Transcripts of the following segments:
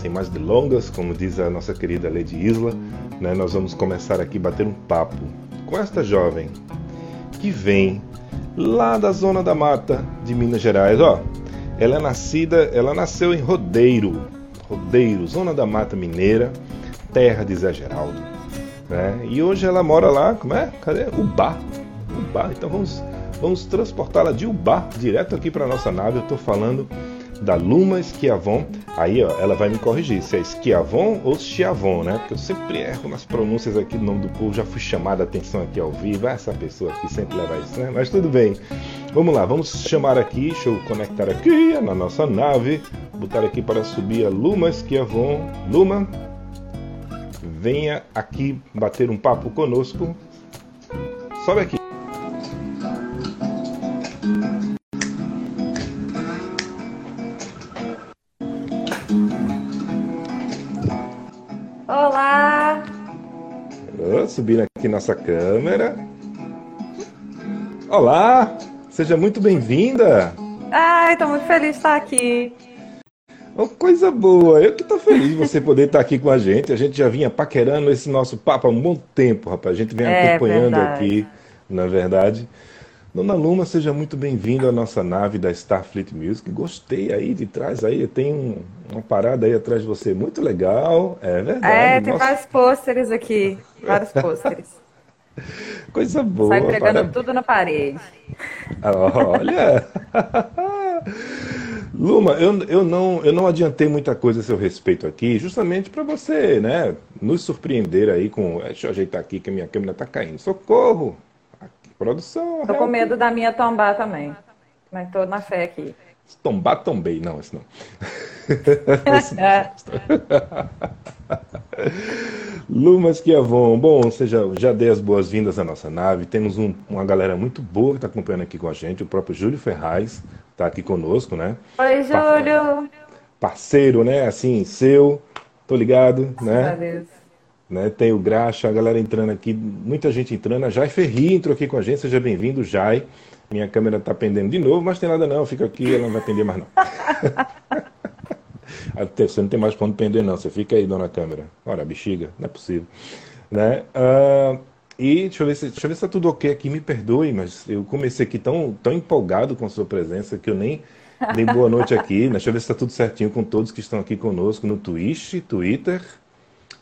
Sem mais delongas, como diz a nossa querida Lady Isla, né, nós vamos começar aqui a bater um papo com esta jovem que vem lá da zona da mata de Minas Gerais. Ó, ela é nascida, ela nasceu em Rodeiro, Rodeiro, zona da mata mineira, terra de Zé Geraldo. Né? E hoje ela mora lá, como é? Cadê? Ubá. Ubá. Então vamos, vamos transportá-la de Ubá direto aqui para nossa nave. Eu estou falando da Luma Esquiavon. Aí, ó, ela vai me corrigir se é Esquiavon ou Chiavon, né? Porque eu sempre erro nas pronúncias aqui do nome do povo. Já fui chamada a atenção aqui ao vivo. Essa pessoa aqui sempre leva isso, né? Mas tudo bem. Vamos lá, vamos chamar aqui. Deixa eu conectar aqui na nossa nave. Botar aqui para subir a Luma Esquiavon. Luma, venha aqui bater um papo conosco. Sobe aqui. Subindo aqui nossa câmera. Olá! Seja muito bem-vinda! Ai, tô muito feliz de estar aqui. Oh, coisa boa! Eu que tô feliz de você poder estar aqui com a gente. A gente já vinha paquerando esse nosso papo há um bom tempo, rapaz. A gente vem É acompanhando verdade. aqui, na verdade. Dona Luma, seja muito bem-vinda à nossa nave da Starfleet Music. Gostei aí de trás aí, tem um- uma parada aí atrás de você muito legal. É verdade. É, tem Nossa, vários pôsteres aqui. Vários pôsteres. coisa boa. Sai pregando tudo na parede. Olha! Luma, eu, eu, não, eu não adiantei muita coisa a seu respeito aqui, justamente para você, né, nos surpreender aí com. Deixa eu ajeitar aqui que a minha câmera tá caindo. Socorro! Produção. Tô com medo da minha tombar também. Mas tô na fé aqui. Tombar, tombei. Não, isso não. Esse não. É, Lumas Kiavon, bom, ou seja, já dei as boas-vindas à nossa nave. Temos um- uma galera muito boa que está acompanhando aqui com a gente. O próprio Júlio Ferraz está aqui conosco, né? Oi, Júlio. Parceiro, né? Assim, seu, tô ligado, né? Deus. Né? Tem o Graxa, a galera entrando aqui, muita gente entrando. A Jai Ferri entrou aqui com a gente, seja bem-vindo, Jai. Minha câmera tá pendendo de novo, mas tem nada não, fica aqui, ela não vai pender mais não. Até você não tem mais onde pender não, você fica aí, dona câmera. Ora, bexiga, não é possível. Né? Ah, e deixa eu, ver se, deixa eu ver se tá tudo ok aqui, me perdoe, mas eu comecei aqui tão, tão empolgado com a sua presença que eu nem dei boa noite aqui. né? Deixa eu ver se tá tudo certinho com todos que estão aqui conosco no Twitch, Twitter,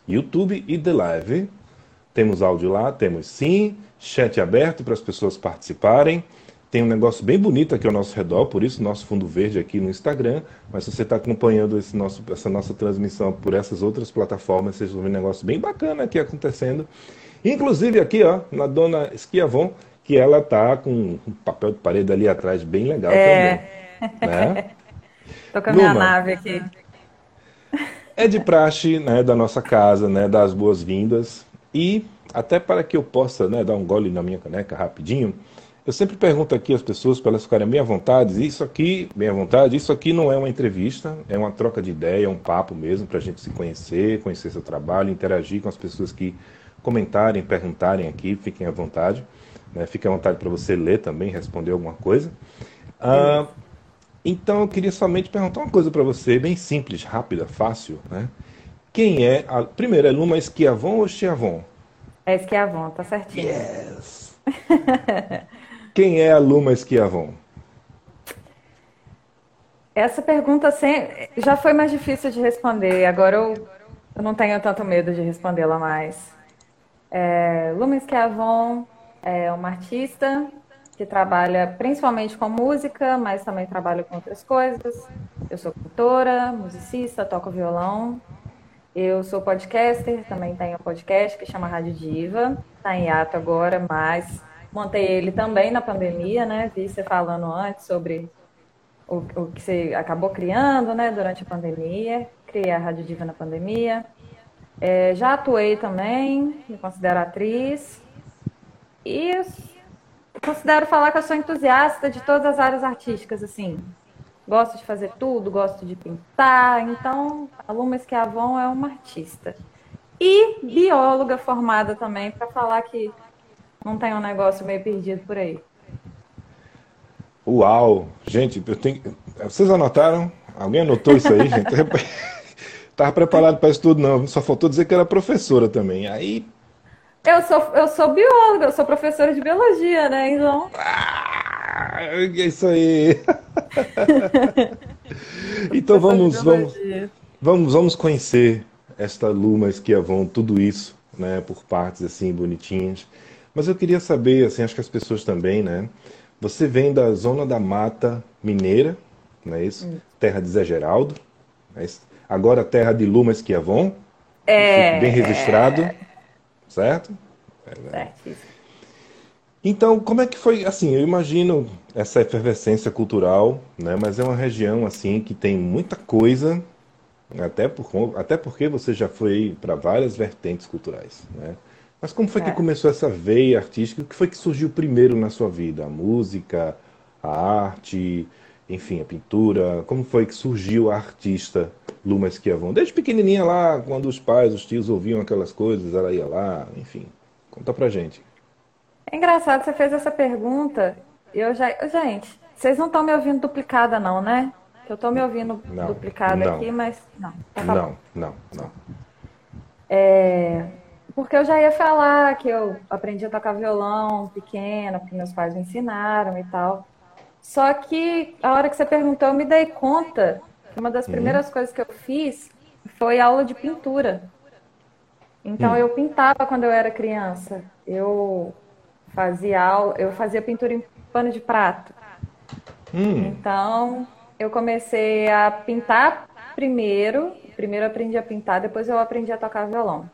YouTube e The Live. Temos áudio lá, temos sim, chat aberto para as pessoas participarem. Tem um negócio bem bonito aqui ao nosso redor, por isso nosso fundo verde aqui no Instagram. Mas se você está acompanhando esse nosso, essa nossa transmissão por essas outras plataformas, vocês vão ver um negócio bem bacana aqui acontecendo. Inclusive aqui, ó, na dona Esquiavon, que ela tá com um papel de parede ali atrás bem legal É. também. Né? Tô com a minha Luma. nave aqui. É de praxe, né, da nossa casa, né, dar as boas-vindas e até para que eu possa, né, dar um gole na minha caneca rapidinho, eu sempre pergunto aqui às pessoas para elas ficarem bem à vontade. Isso aqui, bem à vontade, isso aqui não é uma entrevista, é uma troca de ideia, é um papo mesmo para a gente se conhecer, conhecer seu trabalho, interagir com as pessoas que comentarem, perguntarem aqui, fiquem à vontade. Né, fique à vontade para você ler também, responder alguma coisa. Ah, então eu queria somente perguntar uma coisa para você, bem simples, rápida, fácil, né? Quem é a primeiro é Luma Esquiavon ou Chiavon? É Esquiavon, tá certinho. Yes. Quem é a Luma Esquiavon? Essa pergunta sempre... já foi mais difícil de responder. Agora eu, eu não tenho tanto medo de respondê-la mais. É, Luma Esquiavon é uma artista que trabalha principalmente com música, mas também trabalha com outras coisas. Eu sou cantora, musicista, toco violão. Eu sou podcaster, também tenho um podcast que chama Rádio Diva. Está em hiato agora, mas montei ele também na pandemia, né? Vi você falando antes sobre o, o que você acabou criando, né, durante a pandemia. Criei a Rádio Diva na pandemia. É, já atuei também, me considero atriz. E considero falar que eu sou entusiasta de todas as áreas artísticas, assim. Gosto de fazer tudo, gosto de pintar. Então, a Luma Esquiavon é uma artista. E bióloga formada também, para falar que não tem um negócio meio perdido por aí. Uau! Gente, eu tenho... vocês anotaram? Alguém anotou isso aí, gente? Tava preparado para isso tudo, não. Só faltou dizer que era professora também. Aí eu sou, eu sou bióloga, eu sou professora de biologia, né? Então. Ah, é isso aí. então vamos, vamos, vamos, vamos conhecer esta Luma Esquiavon, tudo isso, né? Por partes assim bonitinhas. Mas eu queria saber, assim, acho que as pessoas também, né? Você vem da zona da Mata Mineira, não é isso? Hum. Terra de Zé Geraldo, é agora terra de Luma Esquiavon. É. Bem registrado. É certo? Certíssimo. Então, como é que foi, assim, eu imagino essa efervescência cultural, né, mas é uma região, assim, que tem muita coisa, até, por, até porque você já foi para várias vertentes culturais, né? Mas como foi é. que começou essa veia artística? O que foi que surgiu primeiro na sua vida? A música, a arte, enfim, a pintura? Como foi que surgiu a artista Luma Esquiavon? Desde pequenininha lá, quando os pais, os tios ouviam aquelas coisas, ela ia lá, enfim. Conta pra gente. É engraçado, você fez essa pergunta. Eu já. Gente, vocês não estão me ouvindo duplicada, não, né? Eu estou me ouvindo não, duplicada não. aqui, mas. Não, tá não, não, não. É, porque eu já ia falar que eu aprendi a tocar violão pequena, porque meus pais me ensinaram e tal. Só que a hora que você perguntou, eu me dei conta que uma das uhum. primeiras coisas que eu fiz foi aula de pintura. Então uhum. eu pintava quando eu era criança. Eu fazia aula, eu fazia pintura em pano de prato. Uhum. Então eu comecei a pintar primeiro. Primeiro eu aprendi a pintar, depois eu aprendi a tocar violão.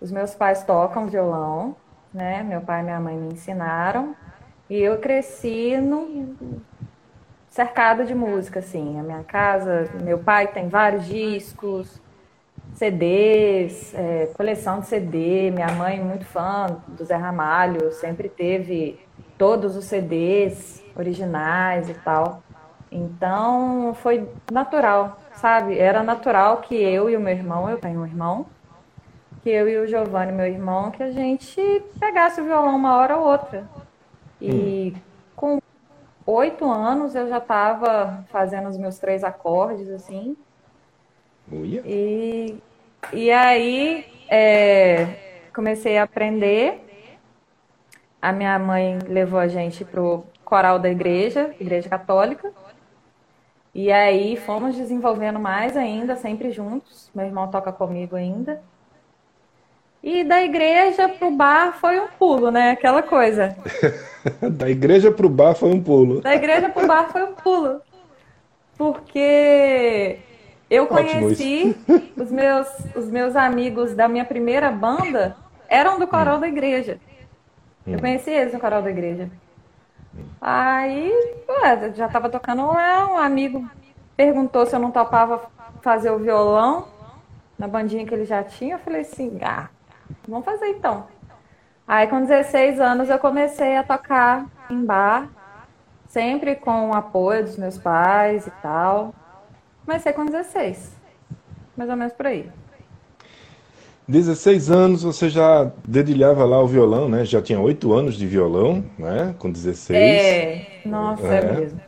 Os meus pais tocam violão, né? Meu pai e minha mãe me ensinaram. E eu cresci no, cercada de música, assim. A minha casa, meu pai tem vários discos, CDs, é, coleção de CD. Minha mãe, muito fã do Zé Ramalho, sempre teve todos os CDs originais e tal. Então, foi natural, sabe? Era natural que eu e o meu irmão, eu tenho um irmão, que eu e o Giovanni, meu irmão, que a gente pegasse o violão uma hora ou outra. E hum. com oito anos eu já estava fazendo os meus três acordes, assim. Uia. E, e aí é, comecei a aprender. A minha mãe levou a gente pro coral da igreja, igreja católica. E aí fomos desenvolvendo mais ainda, sempre juntos. Meu irmão toca comigo ainda. E da igreja pro bar foi um pulo, né? Aquela coisa. da igreja pro bar foi um pulo. Da igreja pro bar foi um pulo. Porque eu conheci os meus, os meus amigos da minha primeira banda eram do coral hum. da igreja. Hum. Eu conheci eles no coral da igreja. Aí, ué, já tava tocando lá, um amigo perguntou se eu não topava fazer o violão na bandinha que ele já tinha. Eu falei assim, ah, Vamos fazer então. Aí com 16 anos eu comecei a tocar em bar, sempre com o apoio dos meus pais e tal. Comecei com 16, mais ou menos por aí. 16 anos você já dedilhava lá o violão, né? Já tinha 8 anos de violão, né? Com 16. É, nossa, é, é mesmo.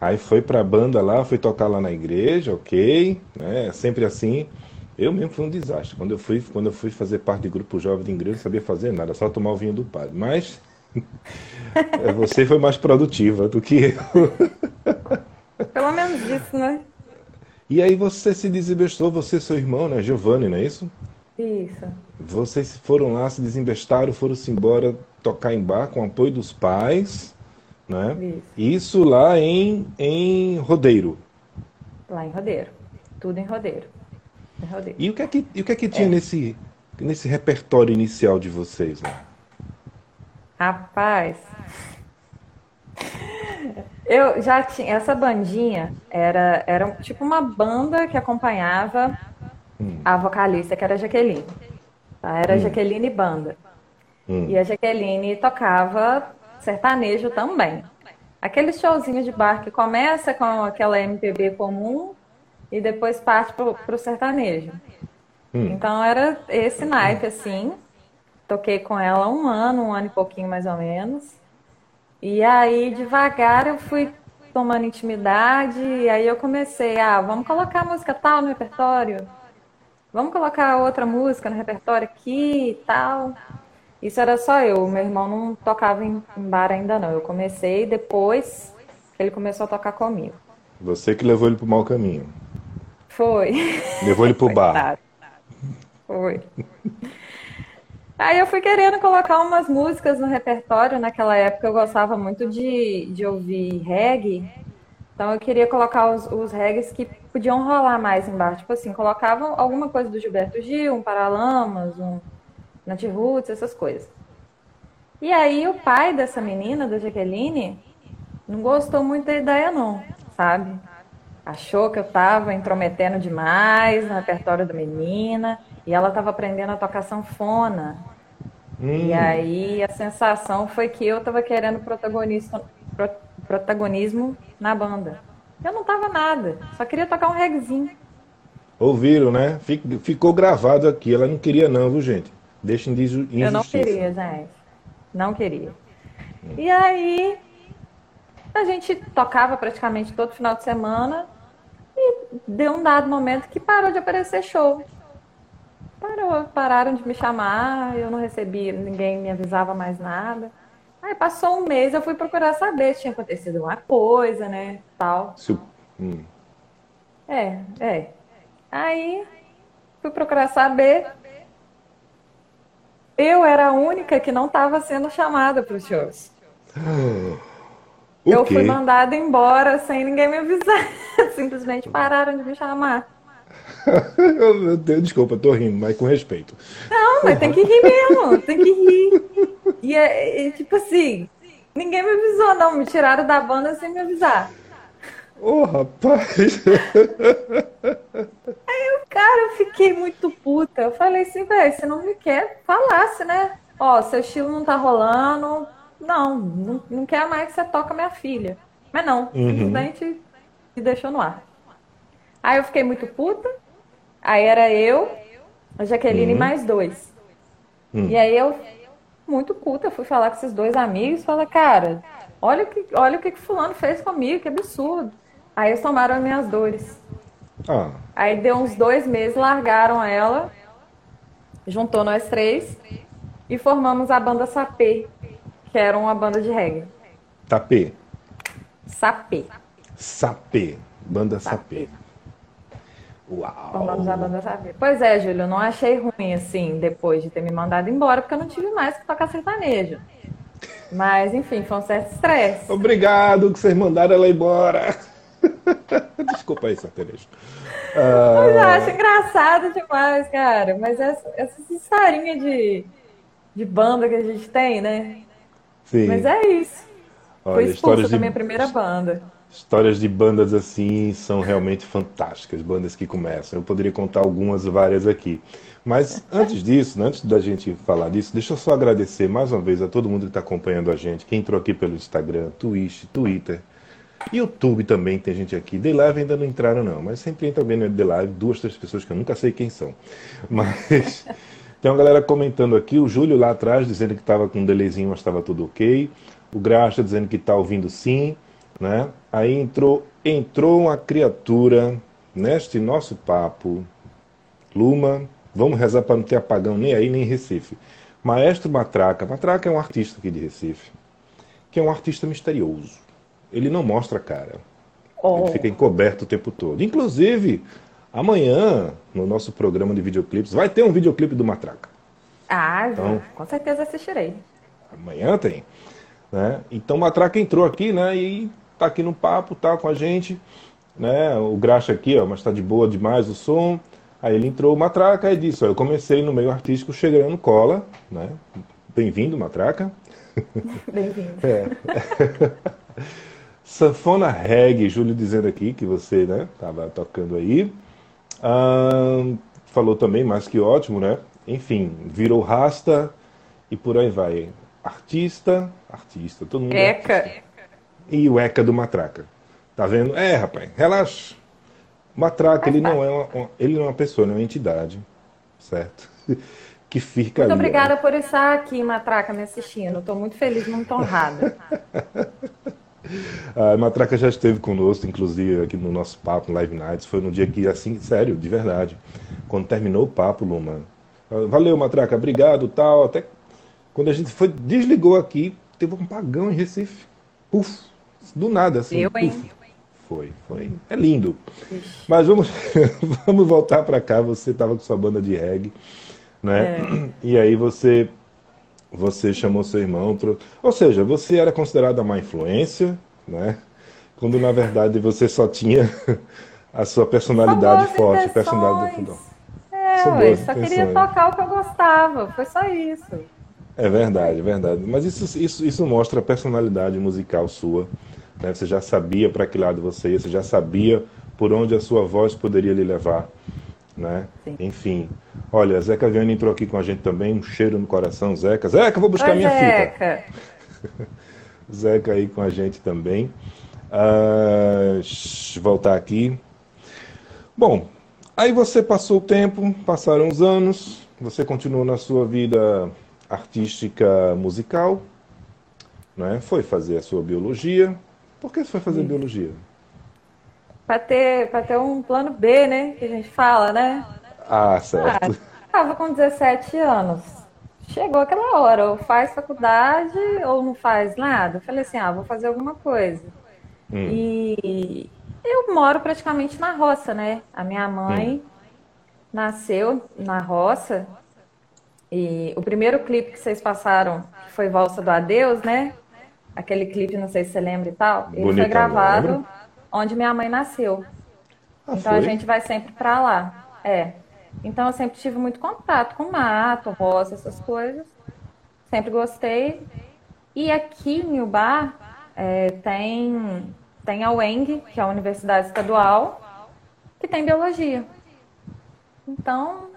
Aí foi pra banda lá, foi tocar lá na igreja, ok, né? Sempre assim. Eu mesmo fui um desastre. Quando eu fui, quando eu fui fazer parte de grupo jovem de igreja, não sabia fazer nada, só tomar o vinho do padre. Mas você foi mais produtiva do que eu. Pelo menos isso, né? E aí você se desembestou, você e seu irmão, né? Giovanni, não é isso? Isso. Vocês foram lá, se desembestaram, foram-se embora tocar em bar com o apoio dos pais, né? Isso. Isso lá em, em Rodeiro. Lá em Rodeiro. Tudo em Rodeiro. E o que é que, o que, é que tinha é. nesse, nesse repertório inicial de vocês? Né? Rapaz, eu já tinha. Essa bandinha era, era tipo uma banda que acompanhava hum. a vocalista, que era a Jaqueline. Tá? Era hum. Jaqueline Banda. Hum. E a Jaqueline tocava sertanejo também. Aquele showzinho de bar que começa com aquela MPB comum e depois parte pro, pro sertanejo. Hum. Então era esse naipe, assim. Toquei com ela um ano, um ano e pouquinho mais ou menos. E aí, devagar, eu fui tomando intimidade, e aí eu comecei, ah, vamos colocar música tal no repertório, vamos colocar outra música no repertório aqui e tal. Isso era só eu, meu irmão não tocava em, bar ainda não. Eu comecei depois que ele começou a tocar comigo. Você que levou ele pro mau caminho. Foi. Levou ele pro bar. Foi. Aí eu fui querendo colocar umas músicas no repertório. Naquela época eu gostava muito de, de ouvir reggae. Então eu queria colocar os, os reggaes que podiam rolar mais embaixo. Tipo assim, colocavam alguma coisa do Gilberto Gil, um Paralamas, um Nat Roots, essas coisas. E aí o pai dessa menina, da Jaqueline, não gostou muito da ideia não, sabe? Achou que eu tava intrometendo demais no repertório da menina. E ela estava aprendendo a tocar sanfona. Hum. E aí a sensação foi que eu estava querendo protagonista, pro, protagonismo na banda. Eu não tava nada, só queria tocar um regzinho. Ouviram, né? Ficou gravado aqui. Ela não queria, não, viu, gente? Deixem de injustiça. Eu não queria, gente. Não queria. Hum. E aí, a gente tocava praticamente todo final de semana e deu um dado momento que parou de aparecer show. Parou, pararam de me chamar, eu não recebi, ninguém me avisava mais nada. Aí passou um mês, eu fui procurar saber se tinha acontecido uma coisa, né? Tal. Hum. É, é. Aí fui procurar saber. Eu era a única que não estava sendo chamada para os shows. eu fui mandada embora sem ninguém me avisar. Simplesmente pararam de me chamar. Desculpa, tô rindo, mas com respeito. Não, mas tem que rir mesmo, tem que rir. E é, é, tipo assim, ninguém me avisou, não, me tiraram da banda sem me avisar. Ô, oh, rapaz! Aí o cara, eu fiquei muito puta. Eu falei assim, velho, você não me quer, falasse, né? Ó, seu estilo não tá rolando. Não, não, não quer mais que você toca minha filha. Mas não, uhum. simplesmente me deixou no ar. Aí eu fiquei muito puta. Aí era eu, a Jaqueline e uhum. mais dois. Uhum. E aí eu, muito puta, fui falar com esses dois amigos, fala, cara, olha o que, olha o que, que fulano fez comigo, que absurdo. Aí eles tomaram as minhas dores. Ah. Aí deu uns dois meses, largaram ela, juntou nós três e formamos a banda Sapê, que era uma banda de reggae. Tapê. Sapê. Sapê. Banda Sapê. Sapê. Uau! Vamos a banda saber. Pois é, Júlio, eu não achei ruim assim, depois de ter me mandado embora, porque eu não tive mais que tocar sertanejo. Mas, enfim, foi um certo estresse. Obrigado que vocês mandaram ela embora. Desculpa aí, sertanejo. Uh... Mas eu acho engraçado demais, cara. Mas essa, essa historinha de, de banda que a gente tem, né? Sim. Mas é isso. Olha, Foi expulsa da minha primeira banda. Histórias de bandas assim são realmente fantásticas, bandas que começam. Eu poderia contar algumas, várias aqui. Mas antes disso, antes da gente falar disso, deixa eu só agradecer mais uma vez a todo mundo que está acompanhando a gente, quem entrou aqui pelo Instagram, Twitch, Twitter, YouTube também tem gente aqui. The Live ainda não entraram não, mas sempre entra alguém no The Live, duas, três pessoas que eu nunca sei quem são. Mas tem uma galera comentando aqui, o Júlio lá atrás dizendo que estava com um delayzinho, mas estava tudo ok. O Graxa dizendo que está ouvindo sim né? Aí entrou, entrou uma criatura neste nosso papo. Luma, vamos rezar para não ter apagão nem aí nem em Recife. Maestro Matraca. Matraca é um artista aqui de Recife, que é um artista misterioso. Ele não mostra a cara. Oh. Ele fica encoberto o tempo todo. Inclusive, amanhã, no nosso programa de videoclipes, vai ter um videoclipe do Matraca. Ah, então, com certeza assistirei. Amanhã tem. Né? Então, Matraca entrou aqui né, e tá aqui no papo, tá com a gente, né? O Graxa aqui, ó, mas tá de boa demais o som. Aí ele entrou, Matraca, e disse, ó, eu comecei no meio artístico chegando cola, né? Bem-vindo, Matraca. Bem-vindo. É. Sanfona reggae, Júlio dizendo aqui que você né, estava tocando aí. Ah, falou também, mais que ótimo, né? Enfim, virou rasta e por aí vai. Artista, artista, todo mundo. é Eca. artista. E o Eca do Matraca. Tá vendo? É, rapaz, relaxa. Matraca, ele não é uma, ele não é uma pessoa, ele é uma entidade, certo? Que fica Muito ali. ó. obrigada por estar aqui, Matraca, me assistindo. Estou muito feliz, muito honrada. A Matraca já esteve conosco, inclusive, aqui no nosso papo, no Live Nights. Foi no dia que, assim, sério, de verdade. Quando terminou o papo, Luma. Valeu, Matraca, obrigado, tal. Até quando a gente foi, desligou aqui, teve um apagão em Recife. Puf, do nada, assim. Eu, hein? puf. Foi, foi. É lindo. Mas vamos, vamos voltar para cá. Você estava com sua banda de reggae, né? E aí você você chamou seu irmão, trou- ou seja, você era considerada má influência, né? Quando na verdade você só tinha a sua personalidade forte, intenções. personalidade do É, São ué, só queria intenções. tocar o que eu gostava. Foi só isso. É verdade, é verdade. Mas isso, isso, isso mostra a personalidade musical sua. Né? Você já sabia para que lado você ia, você já sabia por onde a sua voz poderia lhe levar. Né? Sim. Enfim. Olha, Zeca Viana entrou aqui com a gente também, um cheiro no coração, Zeca. Zeca, vou buscar Oi, minha fita. Zeca. Zeca aí com a gente também. Shh, voltar aqui. Bom, aí você passou o tempo, passaram os anos, você continuou na sua vida artística musical, né? Foi fazer a sua biologia. Por que você foi fazer biologia? Para ter, pra ter um plano B, né? Que a gente fala, né? Ah, Ah, certo. estava com 17 anos. Chegou aquela hora, ou faz faculdade ou não faz nada. Eu falei assim, ah, vou fazer alguma coisa. Hum. E eu moro praticamente na roça, né? A minha mãe nasceu na roça. E o primeiro clipe que vocês passaram, que foi Valsa do Adeus, né? Aquele clipe, não sei se você lembra e tal. Ele Bonitão, foi gravado. Onde minha mãe nasceu. Ah, Então a foi? gente vai sempre pra lá. É. Então eu sempre tive muito contato com mato, roça, essas coisas. Sempre gostei. E aqui em Ubá é, tem, tem a UENG, que é a Universidade Estadual, que tem biologia. Então,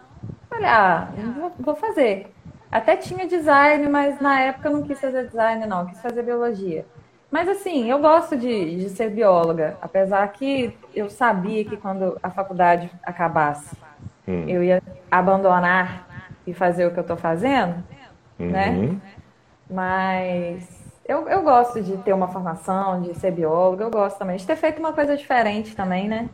falei, ah, vou, vou fazer. Até tinha design, mas na época eu não quis fazer design, não, eu quis fazer biologia. Mas assim, eu gosto de, de ser bióloga, apesar que eu sabia que quando a faculdade acabasse, Hum. eu ia abandonar e fazer o que eu estou fazendo, né? Uhum. Mas eu, eu gosto de ter uma formação, de ser bióloga, eu gosto também de ter feito uma coisa diferente também, né?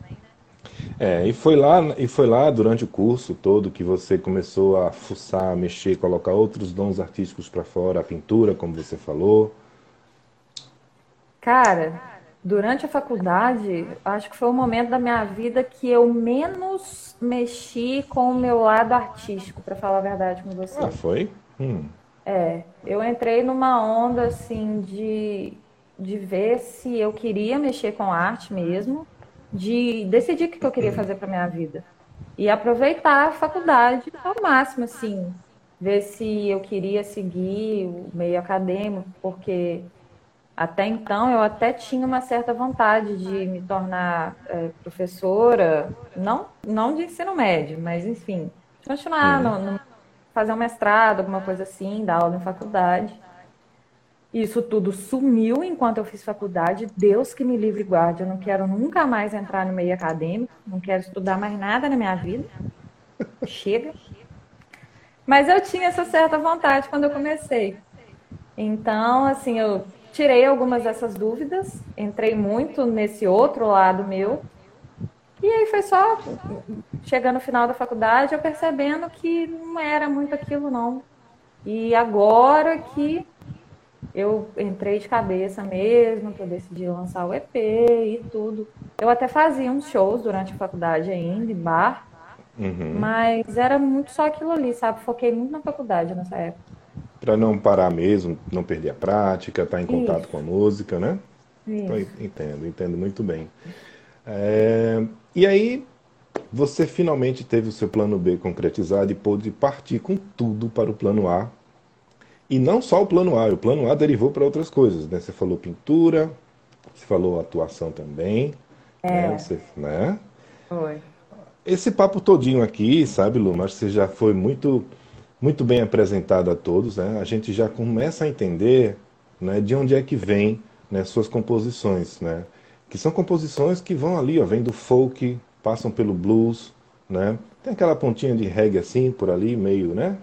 É, e foi lá, e foi lá durante o curso todo que você começou a fuçar, mexer, colocar outros dons artísticos para fora, a pintura, como você falou. Cara, durante a faculdade, acho que foi o momento da minha vida que eu menos mexi com o meu lado artístico, para falar a verdade com você. Ah, foi? Hum. É, eu entrei numa onda assim de, de ver se eu queria mexer com arte mesmo, de decidir o que eu queria fazer para minha vida. E aproveitar a faculdade ao máximo, assim, ver se eu queria seguir o meio acadêmico, porque até então eu até tinha uma certa vontade de me tornar é, professora, não, não de ensino médio, mas enfim, continuar no, no- fazer um mestrado, alguma coisa assim, dar aula em faculdade. Isso tudo sumiu enquanto eu fiz faculdade. Deus que me livre e guarde. Eu não quero nunca mais entrar no meio acadêmico, não quero estudar mais nada na minha vida. Chega. Mas eu tinha essa certa vontade quando eu comecei. Então, assim, eu tirei algumas dessas dúvidas, entrei muito nesse outro lado meu. E aí foi só chegando no final da faculdade, eu percebendo que não era muito aquilo, não. E agora que eu entrei de cabeça mesmo, que eu decidi lançar o EP e tudo. Eu até fazia uns shows durante a faculdade ainda, em bar, Uhum. mas era muito só aquilo ali, sabe? Foquei muito na faculdade nessa época. Para não parar mesmo, não perder a prática, estar em contato Isso. com a música, né? Então, Isso. entendo, entendo muito bem. É, e aí, você finalmente teve o seu plano B concretizado e pôde partir com tudo para o plano A. E não só o plano A, o plano A derivou para outras coisas, né? Você falou pintura, você falou atuação também, É. né? Você, né? Foi. Esse papo todinho aqui, sabe, Lu, mas você já foi muito, muito bem apresentado a todos, né? A gente já começa a entender, né, de onde é que vem, né, suas composições, né? Que são composições que vão ali, ó, vem do folk, passam pelo blues, né? Tem aquela pontinha de reggae assim por ali, meio, né?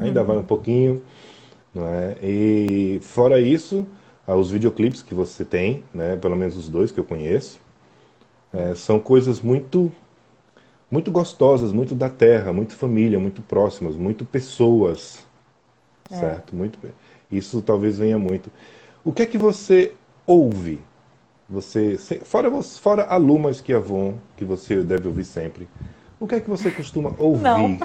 Ainda vai um pouquinho, não é? E fora isso, ah, os videoclipes que você tem, né, pelo menos os dois que eu conheço, é, são coisas muito muito gostosas, muito da terra, muito família, muito próximas, muito pessoas, certo? Muito. Isso talvez venha muito. O que é que você ouve? Você, se- fora, fora a Luma Esquiavon, que você deve ouvir sempre, o que é que você costuma ouvir? Não.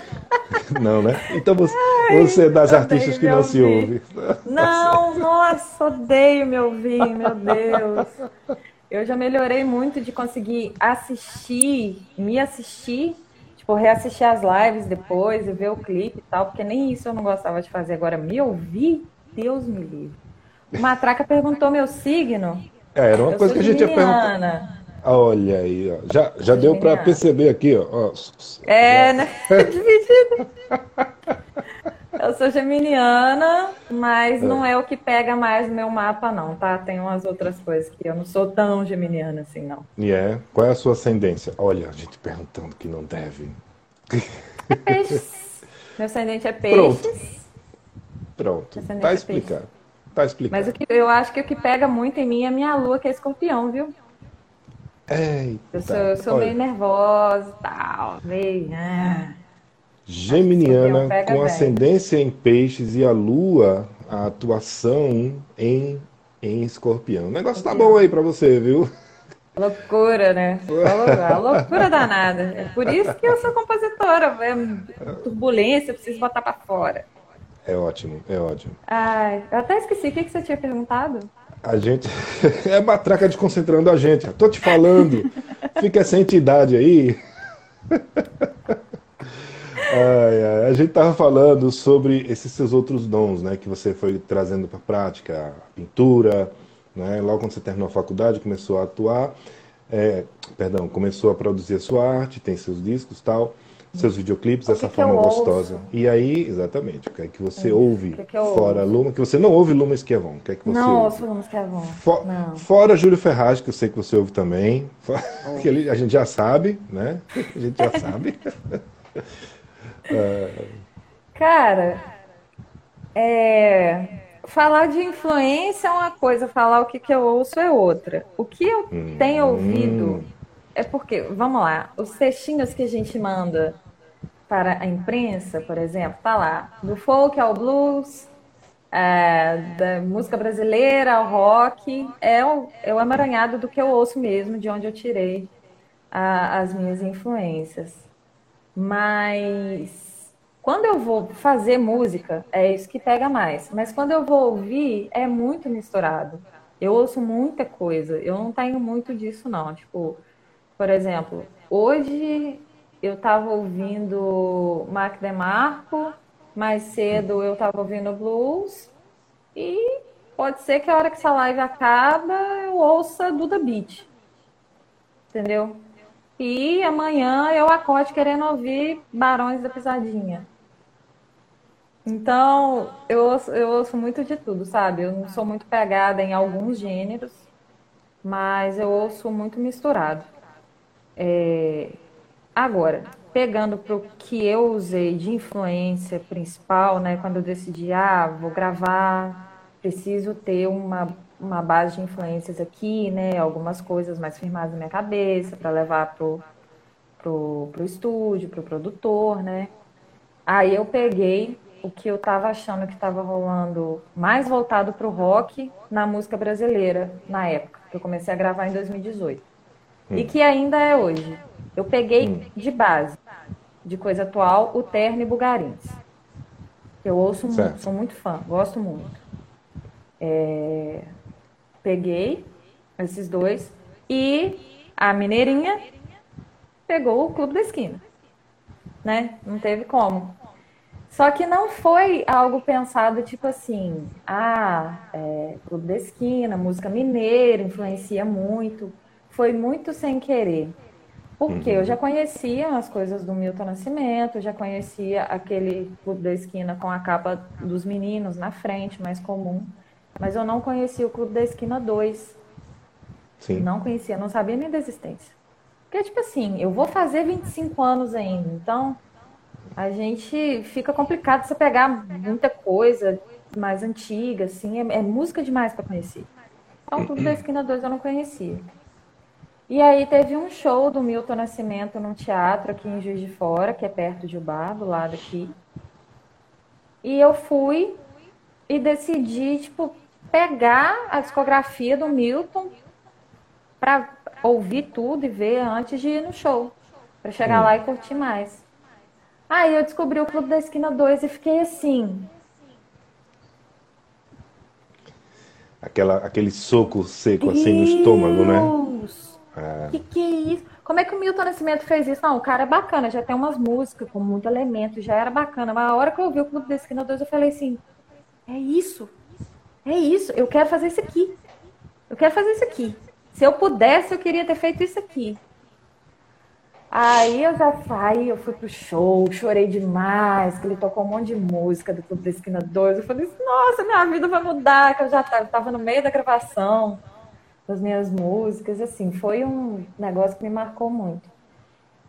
Não, né? Então você, você é das artistas que não se ouvir. ouve. Não, nossa, odeio me ouvir, meu Deus. Eu já melhorei muito de conseguir assistir, me assistir, tipo, reassistir as lives depois e ver o clipe e tal, porque nem isso eu não gostava de fazer. Agora, me ouvir, Deus me livre. O Matraca perguntou meu signo. É, era uma Eu coisa que a gente ia perguntar. Olha aí, ó. Já, já deu para perceber aqui, ó. ó. É, né? Dividido. Eu sou geminiana, mas não é o que pega mais no meu mapa, não, tá? Tem umas outras coisas que eu não sou tão geminiana assim, não. E é, qual é a sua ascendência? Olha, a gente perguntando que não deve. Peixes. Meu ascendente é Pronto. peixes, Pronto, Ascendente tá é explicado. Tá explicado. mas o que eu acho que o que pega muito em mim é minha lua, que é escorpião, viu? Eita, Eu sou, eu sou meio nervosa e tal, meio. ah. Geminiana com ascendência em peixes e a lua, a atuação em, em escorpião. O negócio tá bom aí pra você, viu? Loucura, né? A loucura danada. É por isso que eu sou compositora. É turbulência, eu preciso botar pra fora. É ótimo, é ótimo. Ai, eu até esqueci o que que você tinha perguntado. A gente. É matraca desconcentrando a gente. Tô te falando. Fica essa entidade aí. Ai, ai, A gente tava falando sobre esses seus outros dons, né? Que você foi trazendo para prática, a pintura, né? Logo quando você terminou a faculdade, começou a atuar, é, perdão, começou a produzir a sua arte, tem seus discos, tal, seus videoclipes O dessa que que forma ouço? gostosa. E aí, exatamente, o que é que você ouve que que fora ouço? Luma, que você não ouve Luma Esquiavon, o que é que você não, ouve? ouço música bom. Fo- Não. Fora Júlio Ferraz, que eu sei que você ouve também, que a gente já sabe, né? A gente já sabe. Cara, é, falar de influência é uma coisa, falar o que, que eu ouço é outra. O que eu tenho ouvido é porque, vamos lá, os textinhos que a gente manda para a imprensa, por exemplo, tá lá, do folk ao blues, é, da música brasileira ao rock, é o, é o emaranhado do que eu ouço mesmo, de onde eu tirei a- as minhas influências. Mas quando eu vou fazer música, é isso que pega mais. Mas quando eu vou ouvir, é muito misturado. Eu ouço muita coisa. Eu não tenho muito disso, não. Tipo, por exemplo, hoje eu tava ouvindo Mac DeMarco, mais cedo eu tava ouvindo blues, e pode ser que a hora que essa live acaba eu ouça Duda Beat. Entendeu? E amanhã eu acorde querendo ouvir Barões da Pisadinha. Então, eu ouço, eu ouço muito de tudo, sabe? Eu não sou muito pegada em alguns gêneros, mas eu ouço muito misturado. É, Agora, pegando para o que eu usei de influência principal, né? Quando eu decidi, ah, vou gravar, preciso ter uma, uma base de influências aqui, né? Algumas coisas mais firmadas na minha cabeça para levar pro, pro, pro estúdio, pro produtor, né? Aí eu peguei o que eu estava achando que estava rolando mais voltado para o rock na música brasileira na época, que eu comecei a gravar em 2018. E que ainda é hoje. Eu peguei de base, de coisa atual, o Terno e Bugarins. Eu ouço muito, Certo. sou muito fã, gosto muito. É, Peguei esses dois e a Mineirinha pegou o Clube da Esquina, né? Não teve como. Só que não foi algo pensado tipo assim, ah, é, Clube da Esquina, música mineira, influencia muito. Foi muito sem querer. Porque uhum. eu já conhecia as coisas do Milton Nascimento, já conhecia aquele Clube da Esquina com a capa dos meninos na frente, mais comum. Mas eu não conhecia o Clube da Esquina 2. Sim. Não conhecia, não sabia nem da existência. Porque, tipo assim, eu vou fazer 25 anos ainda, então a gente fica complicado você pegar muita coisa mais antiga, assim, é, é música demais para conhecer. Então, o Clube da Esquina 2 eu não conhecia. E aí teve um show do Milton Nascimento num teatro aqui em Juiz de Fora, que é perto de Ubá, do lado aqui. E eu fui e decidi, tipo, pegar a discografia do Milton para ouvir tudo e ver antes de ir no show, para chegar lá e curtir mais. Aí eu descobri o Clube da Esquina 2 e fiquei assim, Aquela, aquele soco seco assim no estômago, né? É. Que que é isso? Como é que o Milton Nascimento fez isso? Não, o cara é bacana, já tem umas músicas com muito elemento, já era bacana. Mas a hora que eu vi o Clube da Esquina 2, eu falei assim: é isso, é isso, eu quero fazer isso aqui. Eu quero fazer isso aqui. Se eu pudesse, eu queria ter feito isso aqui. Aí eu já saí, eu fui pro show, chorei demais, que ele tocou um monte de música do Clube da Esquina 2. Eu falei, nossa, minha vida vai mudar, que eu já estava no meio da gravação das minhas músicas, assim, foi um negócio que me marcou muito.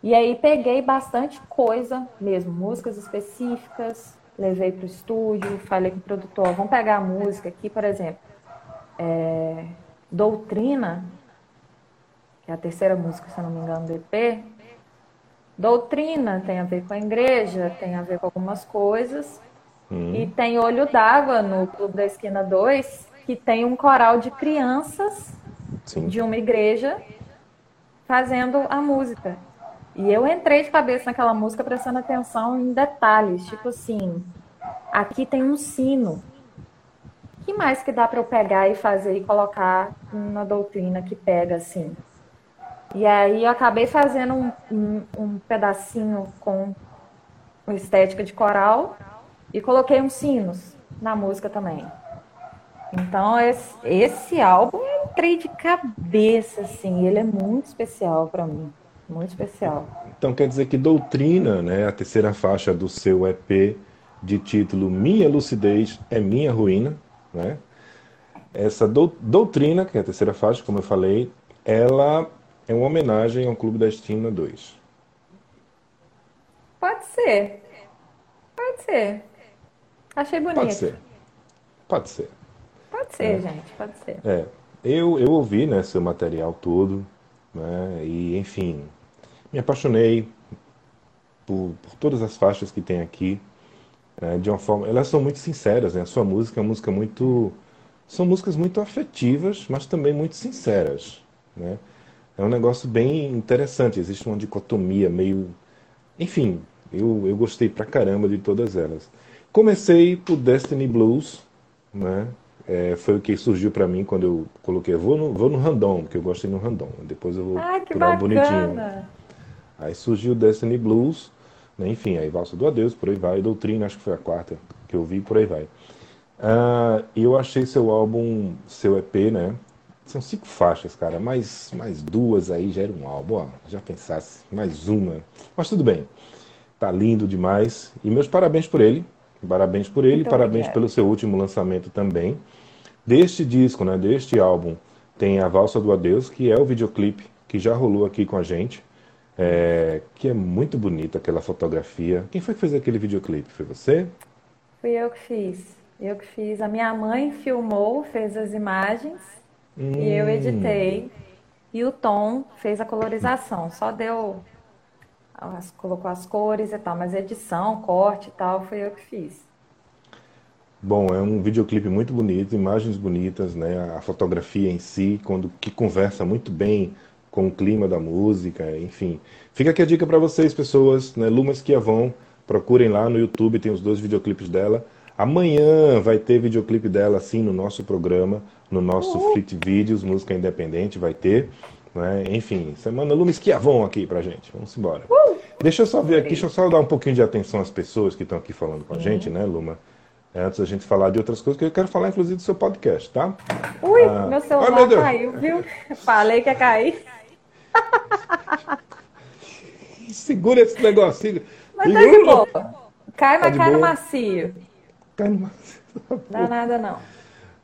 E aí peguei bastante coisa mesmo, músicas específicas, levei para o estúdio, falei com o produtor, vamos pegar a música aqui, por exemplo, é, Doutrina, que é a terceira música, se eu não me engano, do EP. Doutrina tem a ver com a igreja, tem a ver com algumas coisas. Hum. E tem Olho d'Água no Clube da Esquina 2, que tem um coral de crianças Sim. de uma igreja fazendo a música. E eu entrei de cabeça naquela música prestando atenção em detalhes, tipo assim, aqui tem um sino. Que mais que dá para eu pegar e fazer e colocar na doutrina que pega assim? E aí eu acabei fazendo um, um, um pedacinho com estética de coral e coloquei uns sinos na música também. Então, esse, esse álbum eu entrei de cabeça, assim. Ele é muito especial para mim. Muito especial. Então, quer dizer que Doutrina, né, a terceira faixa do seu EP de título Minha Lucidez é Minha Ruína, né? Essa do, Doutrina, que é a terceira faixa, como eu falei, ela é uma homenagem ao Clube da Estina 2. Pode ser. Pode ser. Achei bonito. Pode ser. Pode ser. Pode ser, é. gente, pode ser. É. Eu, eu ouvi né, seu material todo, né, e enfim, me apaixonei por, por todas as faixas que tem aqui, né, de uma forma. Elas são muito sinceras, né? A sua música é uma música muito. São músicas muito afetivas, mas também muito sinceras. Né? É um negócio bem interessante, existe uma dicotomia meio. Enfim, eu, eu gostei pra caramba de todas elas. Comecei por Destiny Blues, né? É, foi o que surgiu para mim quando eu coloquei, vou no, vou no random, porque eu gosto de ir no random. Depois eu vou Ai, que pular bonitinho. Aí surgiu Destiny Blues, né? enfim, aí Valsa do Adeus, por aí vai. Doutrina, acho que foi a quarta que eu vi, por aí vai. Uh, eu achei seu álbum, seu EP, né? São cinco faixas, cara. Mais, mais duas aí já era um álbum. Ó, já pensasse, mais uma. Mas tudo bem. Tá lindo demais. E meus parabéns por ele. Parabéns por ele, Muito parabéns obrigada. pelo seu último lançamento também. Deste disco, né, deste álbum, tem a Valsa do Adeus, que é o videoclipe que já rolou aqui com a gente, é, que é muito bonita aquela fotografia. Quem foi que fez aquele videoclipe? Foi você? Fui eu que fiz. Eu que fiz. A minha mãe filmou, fez as imagens hum. e eu hum. editei. E o Tom fez a colorização. Só deu as, colocou as cores e tal, mas edição, corte e tal, foi eu que fiz. Bom, é um videoclipe muito bonito, imagens bonitas, né? A fotografia em si, quando que conversa muito bem com o clima da música, enfim. Fica aqui a dica para vocês, pessoas, né? Luma Esquiavon, procurem lá no YouTube, tem os dois videoclipes dela. Amanhã vai ter videoclipe dela, assim, no nosso programa, no nosso uhum. Fleet Videos, música independente, vai ter. Né? Enfim, semana Luma Esquiavon aqui pra gente. Vamos embora. Uh! Deixa eu só ver aqui, deixa eu só dar um pouquinho de atenção às pessoas que estão aqui falando com a gente, né, Luma? É, antes da gente falar de outras coisas, que eu quero falar, inclusive, do seu podcast, tá? Ui, ah... meu celular meu caiu, viu? Falei que ia cair. Segura esse negocinho. Mas tá de boa. Cai, mas tá cai no macio. Cai no macio. Dá nada, não.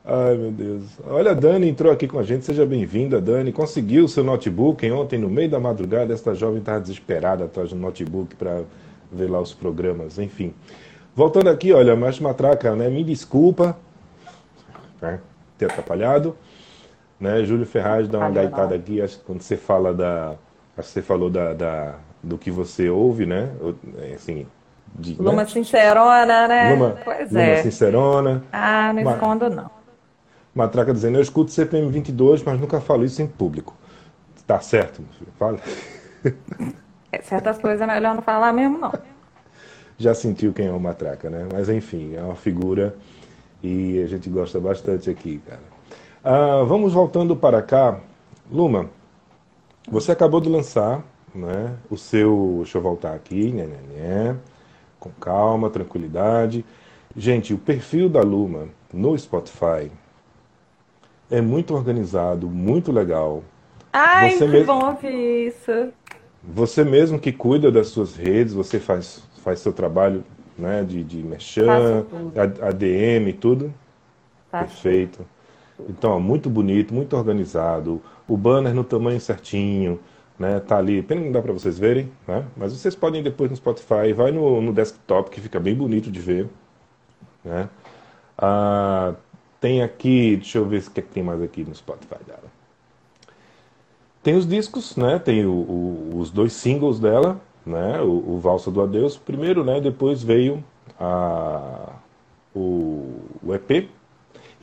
Ai, meu Deus. Olha, a Dani entrou aqui com a gente. Seja bem-vinda, Dani. Conseguiu o seu notebook. Ontem, no meio da madrugada, esta jovem estava desesperada atrás do notebook para ver lá os programas. Enfim. Voltando aqui, olha, mais matraca, né? Me desculpa né? ter atrapalhado. Né? Júlio Ferraz dá uma gaitada aqui. Acho que quando você fala da. Acho que você falou da, da do que você ouve, né? Assim, de, Luma né? Sincerona, né? Luma, pois Luma é. Sincerona. Ah, não escondo, não. Matraca dizendo, eu escuto CPM 22, mas nunca falo isso em público. Tá certo, meu filho? Fala. É, certas coisas é melhor não falar mesmo, não. Já sentiu quem é o Matraca, né? Mas enfim, é uma figura e a gente gosta bastante aqui, cara. Ah, vamos voltando para cá. Luma, você acabou de lançar né, o seu. Deixa eu voltar aqui, né, né, né, com calma, tranquilidade. Gente, o perfil da Luma no Spotify é muito organizado, muito legal. Ai, você que mesmo, bom ouvir isso. Você mesmo que cuida das suas redes, você faz, faz seu trabalho né, de, de merchan, ADM e tudo. Faço Perfeito. Então, muito bonito, muito organizado. O banner no tamanho certinho, né? Tá ali, pena não dá para vocês verem, né? Mas vocês podem depois no Spotify, vai no, no desktop que fica bem bonito de ver, né? Ah, tem aqui, deixa eu ver o que, é que tem mais aqui no Spotify dela. Tem os discos, né? Tem o, o, os dois singles dela, né? O, o, Valsa do Adeus, primeiro, né? Depois veio a, o, o EP.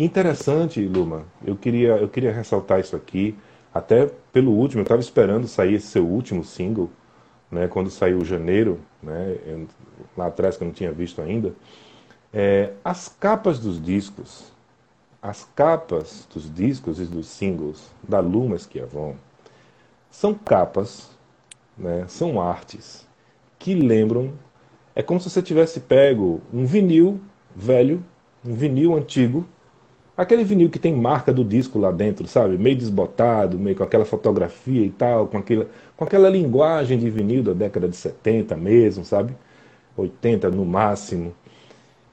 Interessante, Luma. Eu queria, eu queria ressaltar isso aqui, até pelo último. Eu estava esperando sair esse seu último single, né? Quando saiu Janeiro, né? Eu, lá atrás que eu não tinha visto ainda. É, as capas dos discos as capas dos discos e dos singles da Luma Esquiavon são capas, né, são artes que lembram. É como se você tivesse pego um vinil velho, um vinil antigo, aquele vinil que tem marca do disco lá dentro, sabe? Meio desbotado, meio com aquela fotografia e tal, com aquela, com aquela linguagem de vinil da década de 70 mesmo, sabe? 80 no máximo.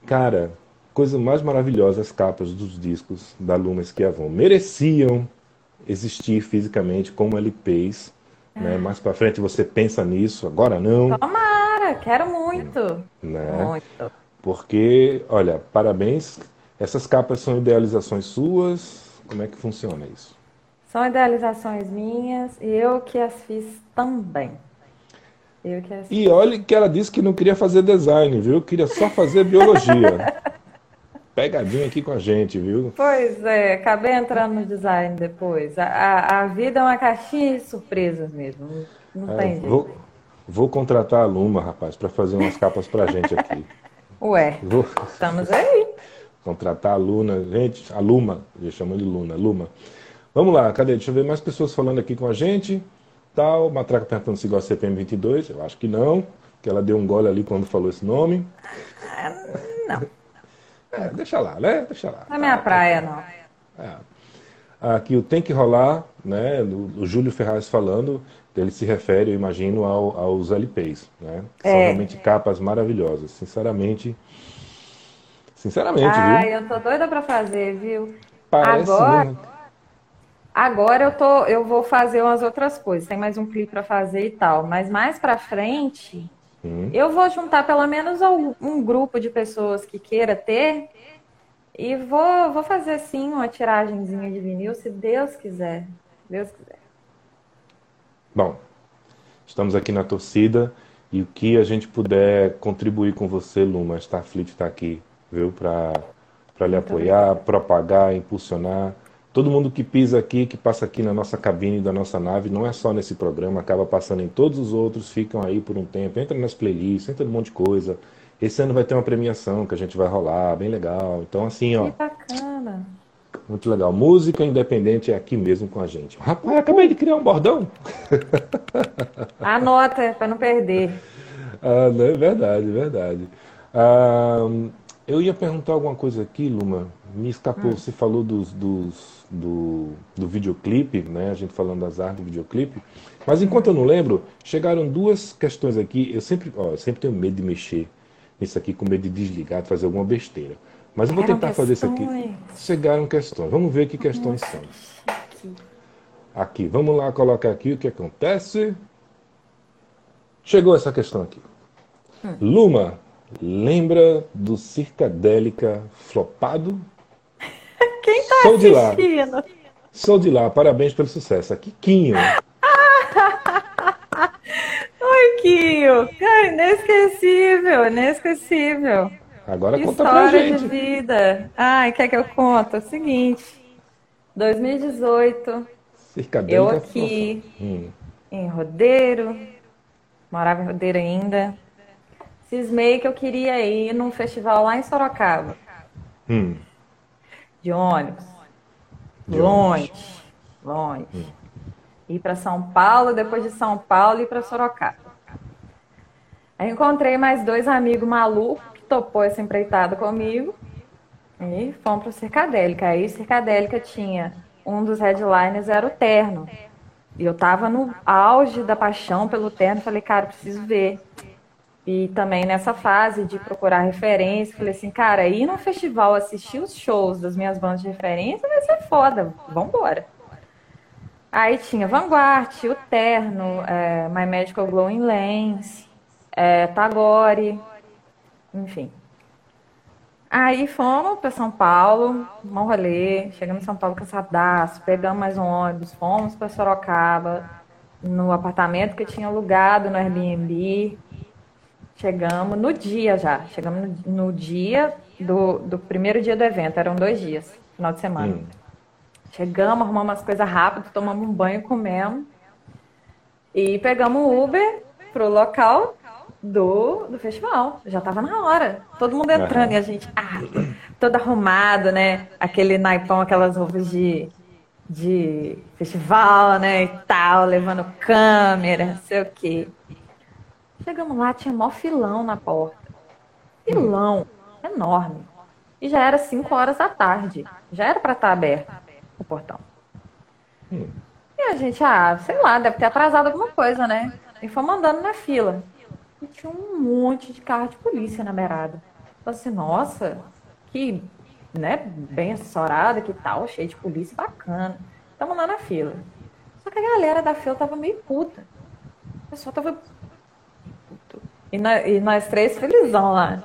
Cara, coisa mais maravilhosa as capas dos discos da Luma Esquiavon. Mereciam existir fisicamente como LPs. É. Né? Mais para frente você pensa nisso, agora não. Tomara, quero muito. Né? Muito. Porque, olha, parabéns. Essas capas são idealizações suas? Como é que funciona isso? São idealizações minhas e eu que as fiz também. Eu que as e olha que ela disse que não queria fazer design, viu? Queria só fazer biologia. pegadinha aqui com a gente, viu? Pois é, acabei entrando no design depois. A, a, a vida é uma caixinha de surpresas mesmo. Não é, tem jeito. Vou, vou, contratar a Luma, rapaz, para fazer umas capas pra gente aqui. Ué, vou... estamos aí. Contratar a Luna, gente, a Luma, já chama de Luna, Luma. Vamos lá, cadê? Deixa eu ver mais pessoas falando aqui com a gente. Tal, Matraca perguntando se gosta de CPM 22, eu acho que não, que ela deu um gole ali quando falou esse nome. Ah, não. É, deixa lá, né? Deixa lá. Não é minha ah, praia, não. É. Aqui o Tem que Rolar, né? O, Júlio Ferraz falando, ele se refere, eu imagino, ao, aos LPs, né? É. São realmente capas maravilhosas. Sinceramente. Sinceramente, Ai, viu? eu tô doida pra fazer, viu? Parece agora, mesmo. agora eu, tô, eu vou fazer umas outras coisas. Tem mais um clipe pra fazer e tal. Mas mais pra frente. Eu vou juntar pelo menos um grupo de pessoas que queira ter e vou, vou fazer sim uma tiragenzinha de vinil, se Deus quiser. Deus quiser. Bom, estamos aqui na torcida e o que a gente puder contribuir com você, Luma, Starfleet está aqui, viu, para lhe apoiar, propagar, impulsionar. Todo mundo que pisa aqui, que passa aqui na nossa cabine da nossa nave, não é só nesse programa, acaba passando em todos os outros, ficam aí por um tempo, entra nas playlists, entra um monte de coisa. Esse ano vai ter uma premiação que a gente vai rolar, bem legal. Então, assim, ó. Que bacana. Muito legal. Música independente é aqui mesmo com a gente. Rapaz, acabei de criar um bordão. Anota para não perder. Ah, não, é verdade, é verdade. Ah, eu ia perguntar alguma coisa aqui, Luma. Me escapou. Hum. Você falou dos, dos, do, do videoclipe, né? A gente falando das artes do videoclipe. Mas enquanto eu não lembro, chegaram duas questões aqui. Eu sempre, ó, eu sempre tenho medo de mexer nisso aqui, com medo de desligar, de fazer alguma besteira. Mas eu vou tentar fazer isso aqui. Chegaram questões. Vamos ver que questões são. Aqui, vamos lá colocar aqui o que acontece. Chegou essa questão aqui. Hum. Luma, lembra do Circadélica flopado? Quem tá Sou assistindo? de lá. Sou de lá, parabéns pelo sucesso. Aqui, Quinho. Oi, Quinho. Cara, inesquecível, inesquecível. Agora conta pra gente. História de vida. Ai, quer que eu conte? É o seguinte. 2018. eu aqui hum. em Rodeiro. Morava em Rodeiro ainda. Cismei que eu queria ir num festival lá em Sorocaba. Hum. De ônibus. De longe. Ônibus. Longe. Hum. Ir para São Paulo, depois de São Paulo ir para Sorocaba. Aí encontrei mais dois amigos malucos topou essa empreitada comigo e fomos para o Circadélica. Aí Circadélica tinha um dos headliners era o Terno. E eu tava no auge da paixão pelo Terno, falei, cara, preciso ver. E também nessa fase de procurar referência, falei assim, cara, ir no festival assistir os shows das minhas bandas de referência vai ser foda, vambora. Aí tinha Vanguard, o Terno, é, My Medical Glowing Lens, é, Tagore, enfim. Aí fomos para São Paulo, um rolê, chegamos em São Paulo cansadaço, pegamos mais um ônibus, fomos para Sorocaba, no apartamento que tinha alugado no Airbnb. Chegamos no dia já, chegamos no, no dia do, do primeiro dia do evento, eram dois dias, final de semana. Hum. Chegamos, arrumamos umas coisas rápidas, tomamos um banho, comemos e pegamos o Uber pro local do, do festival. Já tava na hora. Todo mundo entrando uhum. e a gente, ah, todo arrumado, né? Aquele naipão, aquelas roupas de, de festival, né? E tal, levando câmera, não sei o quê. Chegamos lá, tinha mó filão na porta. Filão enorme. E já era 5 horas da tarde. Já era para estar tá aberto o portão. Hum. E a gente, ah, sei lá, deve ter atrasado alguma coisa, né? E fomos andando na fila. E tinha um monte de carro de polícia na beirada. Falei assim, nossa, que né, bem assessorada, que tal, cheio de polícia, bacana. Estamos lá na fila. Só que a galera da fila tava meio puta. O pessoal tava. E, nós, e nós três felizão lá.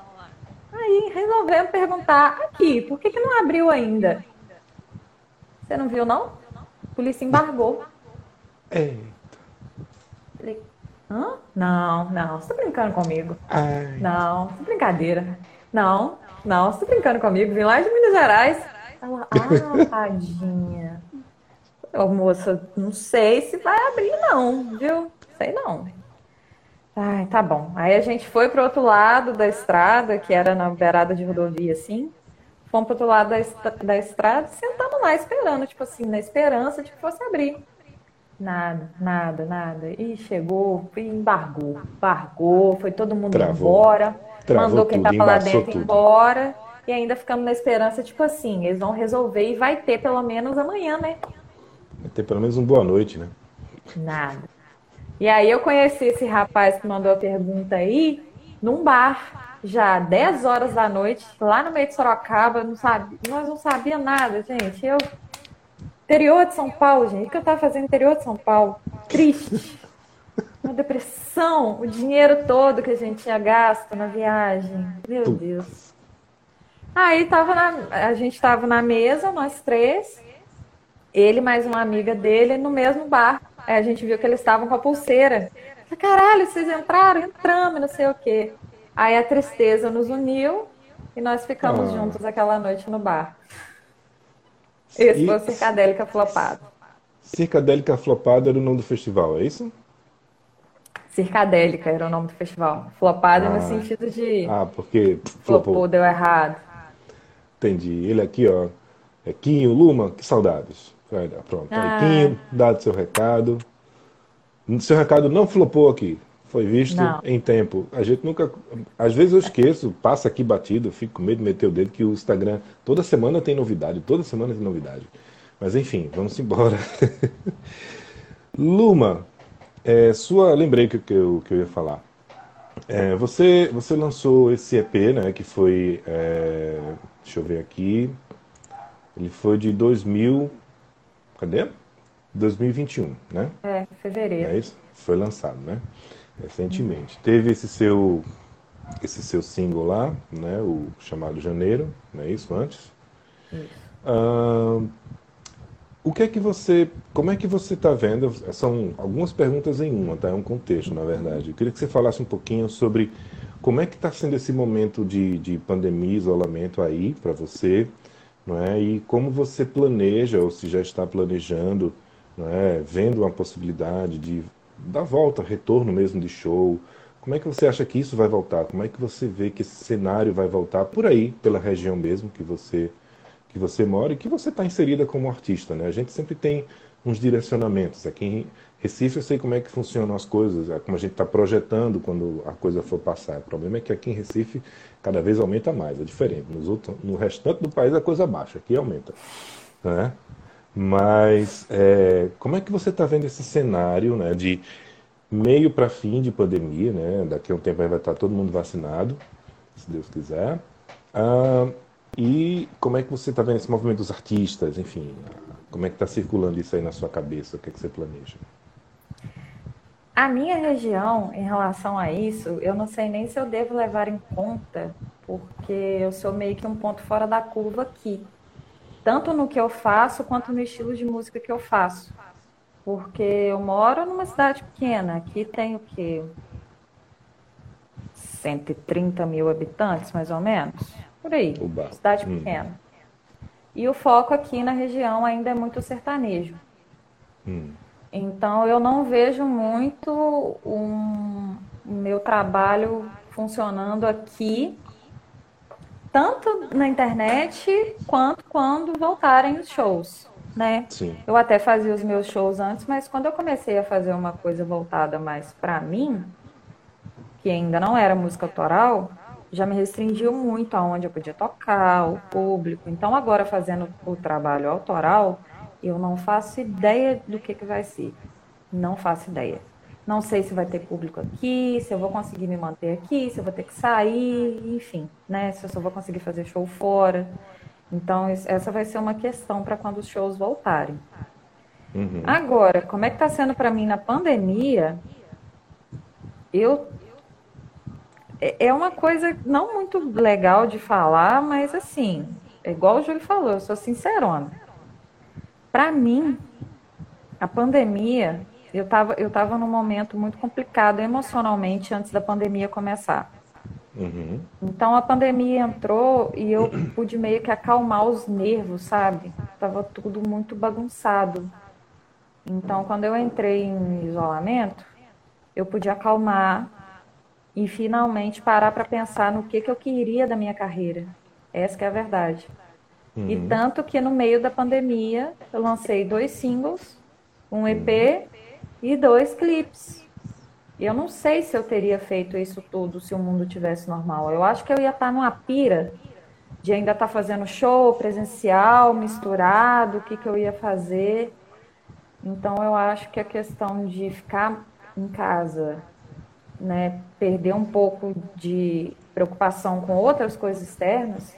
Aí resolvemos perguntar aqui, por que, que não abriu ainda? Você não viu, não? A polícia embargou. Eita. Falei, Hã? Não, não, você tá brincando comigo. Ai. Não, é brincadeira. Não, não, você tá brincando comigo. Vim lá de Minas Gerais. Ela, ah, tadinha. Ô, moça, não sei se vai abrir, não, viu? Sei não. Ai, tá bom. Aí a gente foi pro outro lado da estrada, que era na beirada de rodovia, assim. Fomos pro outro lado da, da estrada, sentamos lá esperando, tipo assim, na esperança de que fosse abrir. Nada, nada, nada. E chegou, e embargou, embargou, foi todo mundo Travou. embora, Travou mandou quem tava lá dentro tudo. embora, e ainda ficamos na esperança, tipo assim, eles vão resolver e vai ter pelo menos amanhã, né? Vai ter pelo menos um boa noite, né? Nada. E aí eu conheci esse rapaz que mandou a pergunta aí num bar, já 10 horas da noite, lá no meio de Sorocaba, não sabe, nós não sabia nada, gente. Eu Interior de São Paulo, gente. O que eu estava fazendo no interior de São Paulo? Triste. Uma depressão. O dinheiro todo que a gente tinha gasto na viagem. Meu Deus. Aí tava na, a gente estava na mesa, nós três. Ele mais uma amiga dele no mesmo bar. A gente viu que eles estavam com a pulseira. Caralho, vocês entraram? Entramos, não sei o quê. Aí a tristeza nos uniu e nós ficamos ah. juntos aquela noite no bar. Esse e... foi o Circadélica Flopado. Circadélica Flopado era o nome do festival, é isso? Circadélica era o nome do festival. Flopado ah. no sentido de. Ah, porque flopou. flopou, deu errado. Entendi. Ele aqui, ó. É Quinho, Luma, que saudades. Vai pronto. Ah. Aí, Quinho, dado seu recado. Seu recado não flopou aqui. Foi visto Não. em tempo. A gente nunca. Às vezes eu esqueço, passa aqui batido, fico com medo de meter o dedo, que o Instagram toda semana tem novidade, toda semana tem novidade. Mas enfim, vamos embora. Luma, é, sua. Lembrei que, que, eu, que eu ia falar. É, você, você lançou esse EP, né? Que foi. é, deixa eu ver aqui. Ele foi de 2000. Cadê? 2021, né? É, fevereiro. é isso? Foi lançado, né? Recentemente. Teve esse seu esse seu single lá, né? O chamado Janeiro, não é isso? Antes. Ahn, o que é que você, como é que você está vendo? São algumas perguntas em uma, tá? É um contexto, na verdade. Eu queria que você falasse um pouquinho sobre como é que está sendo esse momento de, de pandemia, isolamento aí para você, não é? E como você planeja, ou se já está planejando, não é? Vendo uma possibilidade de dar volta, retorno mesmo de show. Como é que você acha que isso vai voltar? Como é que você vê que esse cenário vai voltar por aí, pela região mesmo que você que você mora e que você está inserida como artista, né? A gente sempre tem uns direcionamentos. Aqui em Recife eu sei como é que funcionam as coisas, é como a gente está projetando quando a coisa for passar. O problema é que aqui em Recife cada vez aumenta mais, é diferente. Nos outros, no restante do país a coisa baixa, aqui aumenta, né? Mas é, como é que você está vendo esse cenário, né, de meio para fim de pandemia, né? Daqui a um tempo vai estar todo mundo vacinado, se Deus quiser. Ah, e como é que você está vendo esse movimento dos artistas, enfim, como é que está circulando isso aí na sua cabeça? O que é que você planeja? A minha região, em relação a isso, eu não sei nem se eu devo levar em conta, porque eu sou meio que um ponto fora da curva aqui. Tanto no que eu faço, quanto no estilo de música que eu faço. Porque eu moro numa cidade pequena, aqui tem o quê? 130 mil habitantes, mais ou menos? Por aí, Oba. cidade Hum. pequena. E o foco aqui na região ainda é muito sertanejo. Hum, Então, eu não vejo muito um- o meu trabalho funcionando aqui, tanto na internet quanto quando voltarem os shows, né? sim. Eu até fazia os meus shows antes, mas quando eu comecei a fazer uma coisa voltada mais para mim, que ainda não era música autoral, já me restringiu muito aonde eu podia tocar, o público. Então, agora fazendo o trabalho autoral, eu não faço ideia do que, que vai ser. Não faço ideia. Não sei se vai ter público aqui, se eu vou conseguir me manter aqui, se eu vou ter que sair, enfim, né? Se eu só vou conseguir fazer show fora. Então, essa vai ser uma questão para quando os shows voltarem. Uhum. Agora, como é que está sendo para mim na pandemia? Eu é é uma coisa não muito legal de falar, mas assim, é igual o Júlio falou, eu sou sincerona. Para mim, a pandemia, eu estava eu tava num momento muito complicado emocionalmente antes da pandemia começar. Uhum. Então a pandemia entrou e eu pude meio que acalmar os nervos, sabe? Tava tudo muito bagunçado. Então quando eu entrei em isolamento, eu pude acalmar e finalmente parar para pensar no que que eu queria da minha carreira. Essa que é a verdade. E tanto que no meio da pandemia eu lancei dois singles, um EP e dois clipes. Eu não sei se eu teria feito isso tudo se o mundo tivesse normal. Eu acho que eu ia estar numa pira de ainda estar fazendo show presencial, misturado, o que, que eu ia fazer. Então eu acho que a questão de ficar em casa, né, perder um pouco de preocupação com outras coisas externas,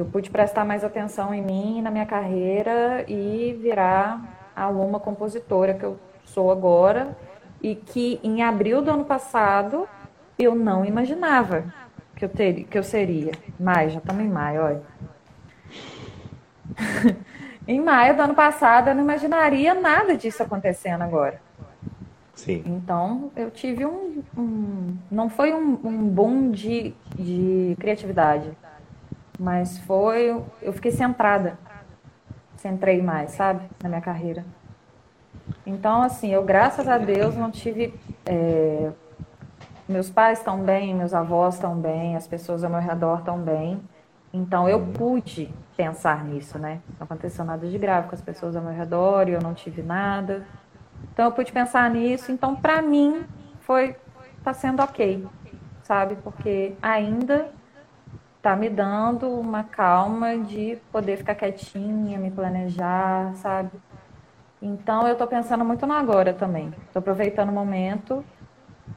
eu pude prestar mais atenção em mim, na minha carreira e virar a Luma compositora que eu sou agora e que em abril do ano passado eu não imaginava que eu teria, que eu seria. Maio, já estamos em maio, olha. em maio do ano passado eu não imaginaria nada disso acontecendo agora. Sim. Então eu tive um, um- não foi um, um boom de, de criatividade, mas foi, eu fiquei centrada, centrei mais, sabe, na minha carreira. Então, assim, eu, graças a Deus, não tive. é, meus pais estão bem, meus avós estão bem, as pessoas ao meu redor estão bem. Então, eu pude pensar nisso, né? Não aconteceu nada de grave com as pessoas ao meu redor e eu não tive nada. Então eu pude pensar nisso. Então para mim foi tá sendo ok, sabe? Porque ainda tá me dando uma calma de poder ficar quietinha, me planejar, sabe? Então eu tô pensando muito no agora também. Tô aproveitando o momento.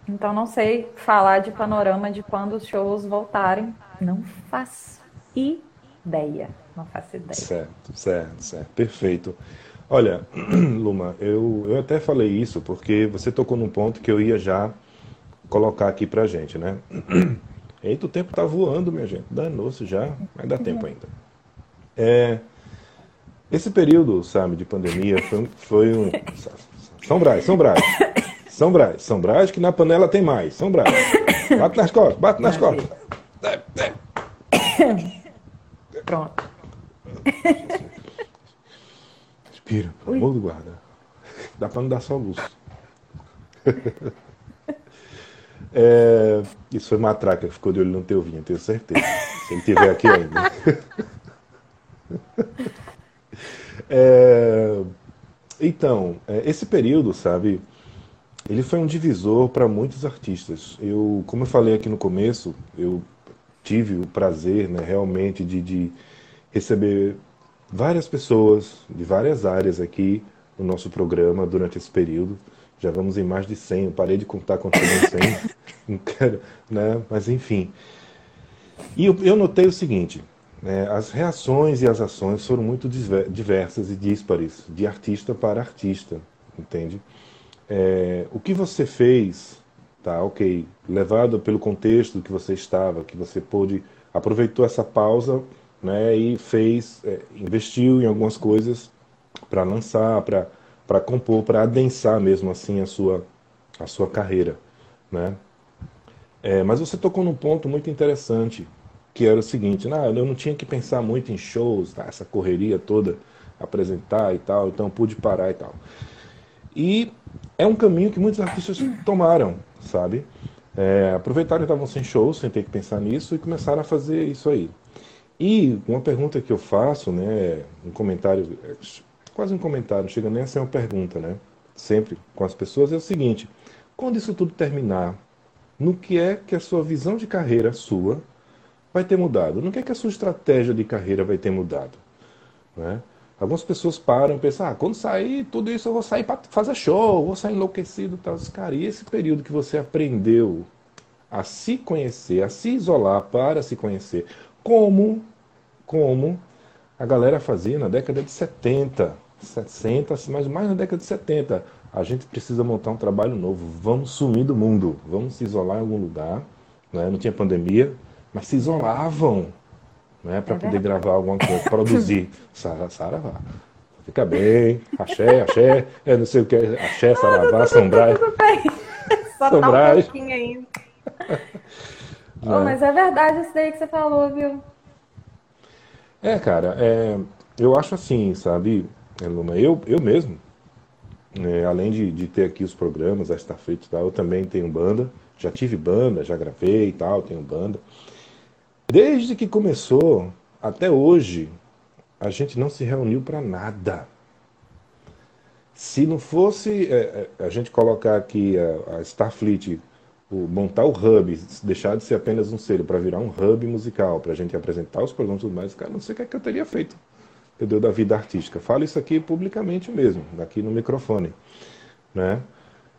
Então não sei falar de panorama de quando os shows voltarem. Não faço ideia. Não faço ideia. Certo, certo, certo. Perfeito. Olha, Luma, eu, eu até falei isso porque você tocou num ponto que eu ia já colocar aqui pra gente, né? Eita, o tempo tá voando, minha gente. Danou-se já, mas dá tempo ainda. É, esse período, sabe, de pandemia foi, foi um. São Brás, São Brás. São Brás, São Brás, que na panela tem mais. São Brás. Bate nas costas, bate nas costas. Pronto. Respira, pelo amor do guarda. Dá pra não dar só luz. É, isso foi matraca que ficou de olho no teu vinho, tenho certeza. Se ele estiver aqui ainda. É, então, é, esse período, sabe, ele foi um divisor para muitos artistas. Eu, como eu falei aqui no começo, eu tive o prazer, né, realmente, de, de receber várias pessoas de várias áreas aqui no nosso programa durante esse período. Já vamos em mais de 100, eu parei de contar quanto chegou em 100, não quero, né? mas enfim. E eu, eu notei o seguinte, né? as reações e as ações foram muito diversas e díspares, de artista para artista, entende? É, o que você fez, tá, ok, levado pelo contexto que você estava, que você pôde, aproveitou essa pausa né, e fez, é, investiu em algumas coisas para lançar, para para compor, para adensar mesmo assim a sua, a sua carreira. Né? É, mas você tocou num ponto muito interessante, que era o seguinte, nah, eu não tinha que pensar muito em shows, tá, essa correria toda, apresentar e tal, então pude parar e tal. E é um caminho que muitos artistas tomaram, sabe? É, aproveitaram que estavam sem shows, sem ter que pensar nisso, e começaram a fazer isso aí. E uma pergunta que eu faço, né, um comentário quase um comentário, não chega nem a ser uma pergunta, né? Sempre com as pessoas é o seguinte: quando isso tudo terminar, no que é que a sua visão de carreira sua vai ter mudado? No que é que a sua estratégia de carreira vai ter mudado? Né? Algumas pessoas param e pensam, ah, quando sair tudo isso eu vou sair para fazer show, vou sair enlouquecido tal. Cara, e esse período que você aprendeu a se conhecer, a se isolar para se conhecer, como, como a galera fazia na década de 70, 60, mas mais na década de 70. A gente precisa montar um trabalho novo. Vamos sumir do mundo. Vamos se isolar em algum lugar. Né? Não tinha pandemia, mas se isolavam né? para é poder gravar alguma coisa, produzir. Sara, Saravá. Fica bem. Axé, axé. É não sei o que. Axé, Saravá, São Brás. Só tá um pouquinho ainda. oh, mas é verdade isso daí que você falou, viu? É, cara, é, eu acho assim, sabe? Luma. Eu, eu mesmo, é, além de, de ter aqui os programas, a Starfleet e tal, eu também tenho banda. Já tive banda, já gravei e tal, tenho banda. Desde que começou até hoje, a gente não se reuniu para nada. Se não fosse é, é, a gente colocar aqui a, a Starfleet, o, montar o hub, deixar de ser apenas um selo para virar um hub musical, para a gente apresentar os programas e tudo mais, cara, não sei o que, é que eu teria feito entendeu, da vida artística. Falo isso aqui publicamente mesmo, aqui no microfone. Né?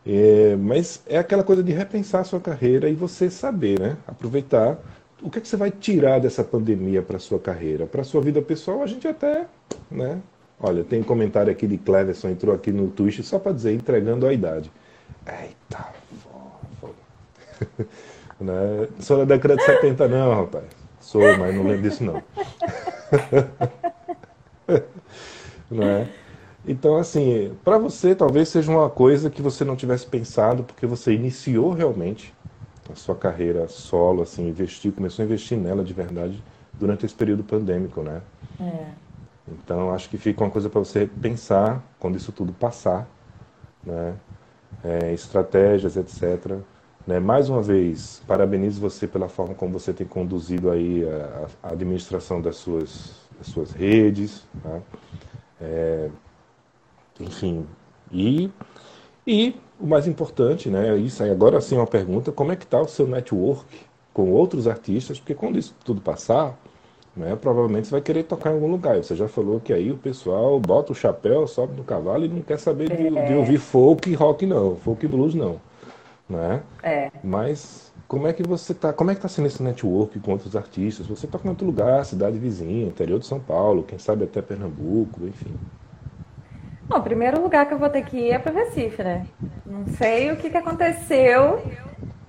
É, mas é aquela coisa de repensar a sua carreira e você saber, né? aproveitar o que, é que você vai tirar dessa pandemia para sua carreira. Para sua vida pessoal, a gente até. Né? Olha, tem um comentário aqui de Cleverson, entrou aqui no Twitch só para dizer, entregando a idade. Eita, foda. né? Sou da década de 70, não, rapaz. Sou, mas não lembro disso, não. não é? Então, assim, para você talvez seja uma coisa que você não tivesse pensado, porque você iniciou realmente a sua carreira solo, assim, investiu, começou a investir nela de verdade durante esse período pandêmico, né? É. Então, acho que fica uma coisa para você pensar quando isso tudo passar, né? É, estratégias, etc. Né? Mais uma vez, parabenizo você pela forma como você tem conduzido aí a, a administração das suas as suas redes, tá? é, enfim, e, e o mais importante, né, isso aí agora sim é uma pergunta, como é que está o seu network com outros artistas, porque quando isso tudo passar, né, provavelmente você vai querer tocar em algum lugar. Você já falou que aí o pessoal bota o chapéu, sobe no cavalo e não quer saber de, é. de ouvir folk e rock não, folk e blues não, né? É. Mas como é que você tá, como é que tá sendo esse network com outros artistas? Você toca em outro lugar, cidade vizinha, interior de São Paulo, quem sabe até Pernambuco, enfim. Bom, o primeiro lugar que eu vou ter que ir é para Recife, né? Não sei o que, que aconteceu,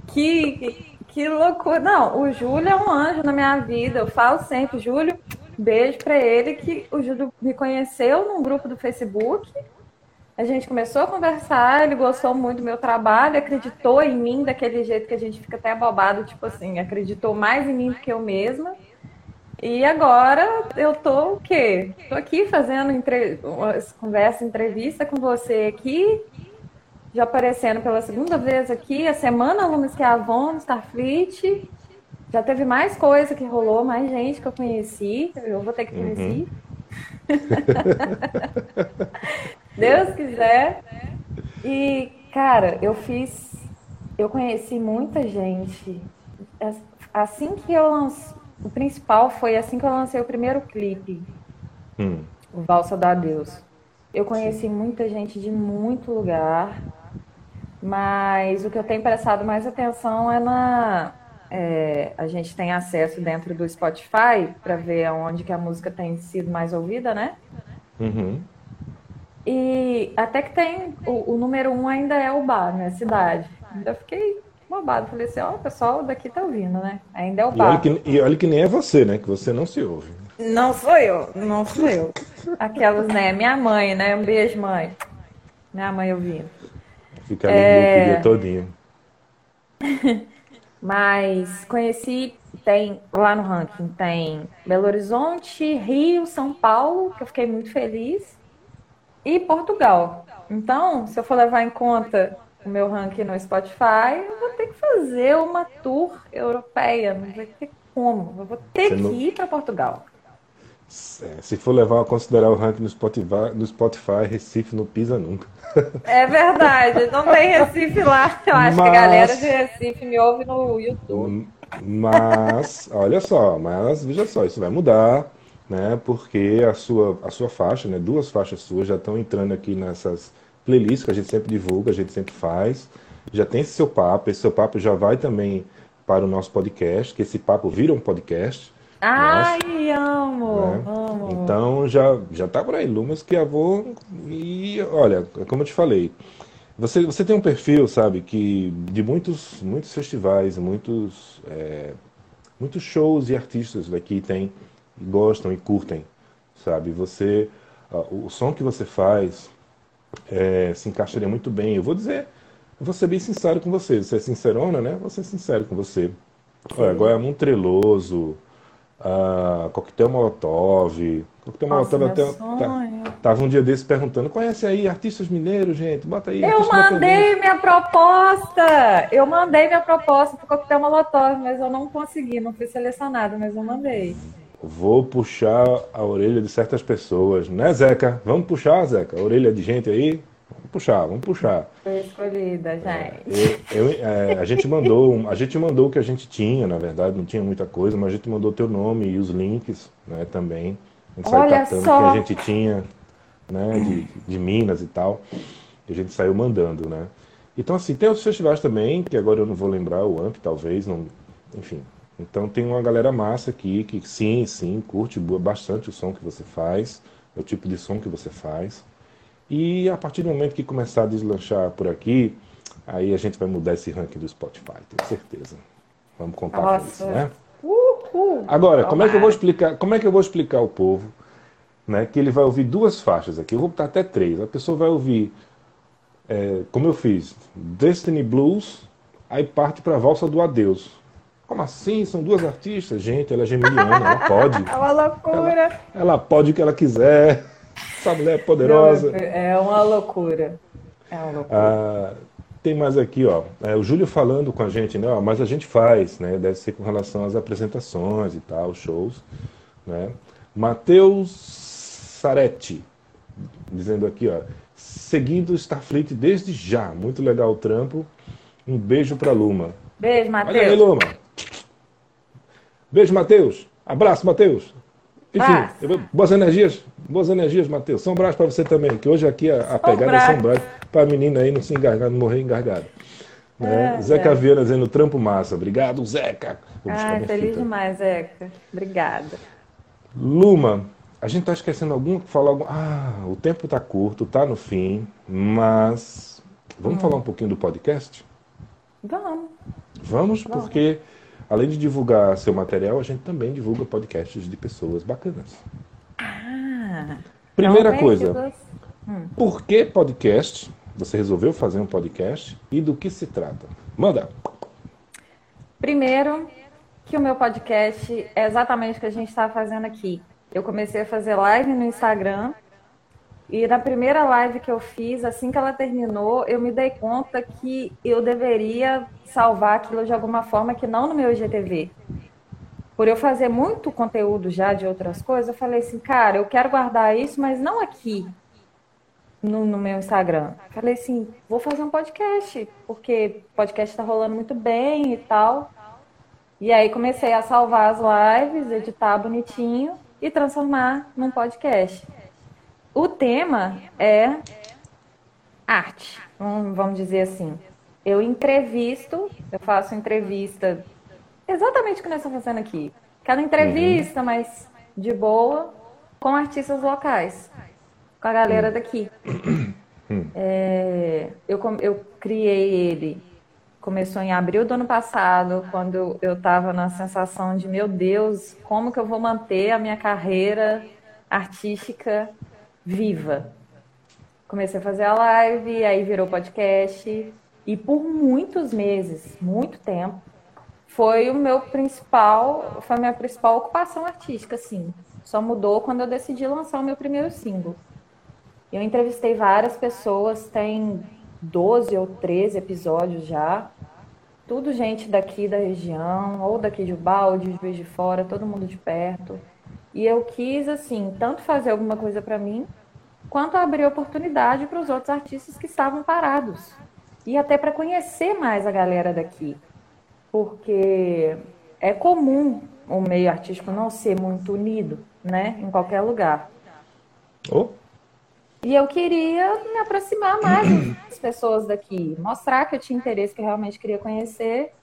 que, que loucura. Não, o Júlio é um anjo na minha vida. Eu falo sempre, Júlio, beijo para ele, que o Júlio me conheceu num grupo do Facebook. A gente começou a conversar, ele gostou muito do meu trabalho, acreditou em mim daquele jeito que a gente fica até abobado, tipo assim, acreditou mais em mim do que eu mesma. E agora eu tô o quê? Tô aqui fazendo entre... conversa, entrevista com você aqui, já aparecendo pela segunda vez aqui, a semana Lumes que é Avon, Starfleet. Já teve mais coisa que rolou, mais gente que eu conheci. Eu vou ter que conhecer. Uhum. Deus quiser. E, cara, eu fiz. Eu conheci muita gente. Assim que eu lancei o principal foi assim que eu lancei o primeiro clipe, hum. o Valsa da Deus. Eu conheci muita gente de muito lugar, mas o que eu tenho prestado mais atenção é na. É, a gente tem acesso dentro do Spotify para ver onde que a música tem sido mais ouvida, né? Uhum. E até que tem. O, o número um ainda é o bar, né? Cidade. Ainda fiquei bobado. Falei assim, ó, oh, o pessoal daqui tá ouvindo, né? Ainda é o bar. E olha, que, e olha que nem é você, né? Que você não se ouve. Não sou eu, não sou eu. Aquelas, né? Minha mãe, né? Um beijo, mãe. Minha mãe ouvindo. Fica ali é... o dia todinho. Mas conheci, tem lá no ranking, tem Belo Horizonte, Rio, São Paulo, que eu fiquei muito feliz, e Portugal. Então, se eu for levar em conta o meu ranking no Spotify, eu vou ter que fazer uma tour europeia. Não vai ter como. Eu vou ter Você que não... ir para Portugal. É, se for levar a considerar o ranking no Spotify, no Spotify, Recife não pisa nunca. É verdade, não tem Recife lá. Eu acho mas, que a galera de Recife me ouve no YouTube. Mas, olha só, mas veja só, isso vai mudar, né? Porque a sua, a sua faixa, né? Duas faixas suas já estão entrando aqui nessas playlist que a gente sempre divulga, a gente sempre faz. Já tem esse seu papo, esse seu papo já vai também para o nosso podcast, que esse papo vira um podcast. Ai, nosso, amo, né? amo. Então já já tá por aí, Lumas que avô e olha, como eu te falei, você você tem um perfil, sabe, que de muitos muitos festivais, muitos é, muitos shows e artistas daqui tem gostam e curtem, sabe? Você o som que você faz, é, se encaixaria muito bem. Eu vou dizer, eu vou ser bem sincero com você. Você é sincerona, né? Vou ser sincero com você. Olha, Goiamum Treloso, a Coquetel Molotov. Coquetel Molotov até. Tá, tava um dia desse perguntando: conhece aí artistas mineiros, gente? Bota aí. Eu mandei minha proposta! Eu mandei minha proposta pro Coquetel Molotov, mas eu não consegui, não fui selecionada, mas eu mandei. Vou puxar a orelha de certas pessoas, né, Zeca? Vamos puxar, Zeca, a orelha de gente aí? Vamos puxar, vamos puxar. Foi escolhida, gente. É, eu, eu, é, a gente mandou, a gente mandou o que a gente tinha, na verdade, não tinha muita coisa, mas a gente mandou teu nome e os links, né, também. A gente Olha saiu catando só. o que a gente tinha, né, de, de Minas e tal. E a gente saiu mandando, né? Então, assim, tem outros festivais também, que agora eu não vou lembrar, o AMP talvez, não, enfim, então tem uma galera massa aqui que sim, sim, curte bastante o som que você faz, o tipo de som que você faz. E a partir do momento que começar a deslanchar por aqui, aí a gente vai mudar esse ranking do Spotify, tenho certeza. Vamos contar Nossa. com isso, né? Uhul. Agora, como é que eu vou explicar, como é que eu vou explicar ao povo, né, que ele vai ouvir duas faixas aqui, eu vou botar até três. A pessoa vai ouvir, é, como eu fiz, Destiny Blues, aí parte para a valsa do adeus. Como assim? São duas artistas? Gente, ela é geminiana, ela pode. É uma loucura. Ela, ela, pode o que ela quiser. Essa mulher é poderosa. É uma loucura. É uma loucura. Ah, tem mais aqui, ó. É, o Júlio falando com a gente, né? Ó, mas a gente faz, né? Deve ser com relação às apresentações e tal, shows, né? Matheus Saretti, dizendo aqui, ó, seguindo o Starfleet desde já. Muito legal o trampo. Um beijo para Luma. Beijo, Olha aí, Matheus. Luma. Beijo, Matheus. Abraço, Matheus. Enfim, Abraço. boas energias, boas energias, Matheus. São braços para você também, que hoje aqui a, a pegada braços. são braços para a menina aí não se engargar, não morrer engargada. Né? É, Zeca é. Viana dizendo trampo massa. Obrigado, Zeca. Minha feliz fita. demais, Zeca. Obrigada. Luma, a gente tá esquecendo algum, falar algum. Ah, o tempo tá curto, tá no fim, mas vamos falar um pouquinho do podcast? Vamos. Vamos, porque além de divulgar seu material, a gente também divulga podcasts de pessoas bacanas. Ah, Primeira então, coisa, vem por que podcast? Você resolveu fazer um podcast e do que se trata? Manda! Primeiro, que o meu podcast é exatamente o que a gente está fazendo aqui. Eu comecei a fazer live no Instagram e na primeira live que eu fiz, assim que ela terminou, eu me dei conta que eu deveria salvar aquilo de alguma forma que não no meu IGTV. Por eu fazer muito conteúdo já de outras coisas, eu falei assim, cara, eu quero guardar isso, mas não aqui no, no meu Instagram. Falei assim, vou fazer um podcast, porque podcast está rolando muito bem e tal. E aí comecei a salvar as lives, editar bonitinho e transformar num podcast. O tema é arte, vamos dizer assim. Eu entrevisto, eu faço entrevista exatamente o que nós estamos fazendo aqui. Aquela entrevista, mas de boa, com artistas locais, com a galera daqui. É, eu, eu criei ele, começou em abril do ano passado, quando eu estava na sensação de, meu Deus, como que eu vou manter a minha carreira artística viva? Comecei a fazer a live, aí virou podcast, e por muitos meses, muito tempo, foi o meu principal, foi a minha principal ocupação artística, assim. Só mudou quando eu decidi lançar o meu primeiro single. Eu entrevistei várias pessoas, tem 12 ou 13 episódios já. Tudo gente daqui da região, ou daqui de Ubalde, de Juiz de Fora, todo mundo de perto. E eu quis, assim, tanto fazer alguma coisa para mim, quanto abrir oportunidade para os outros artistas que estavam parados. E até para conhecer mais a galera daqui. Porque é comum o meio artístico não ser muito unido, né, em qualquer lugar. Oh, E eu queria me aproximar mais das pessoas daqui, mostrar que eu tinha interesse, que eu realmente queria conhecer.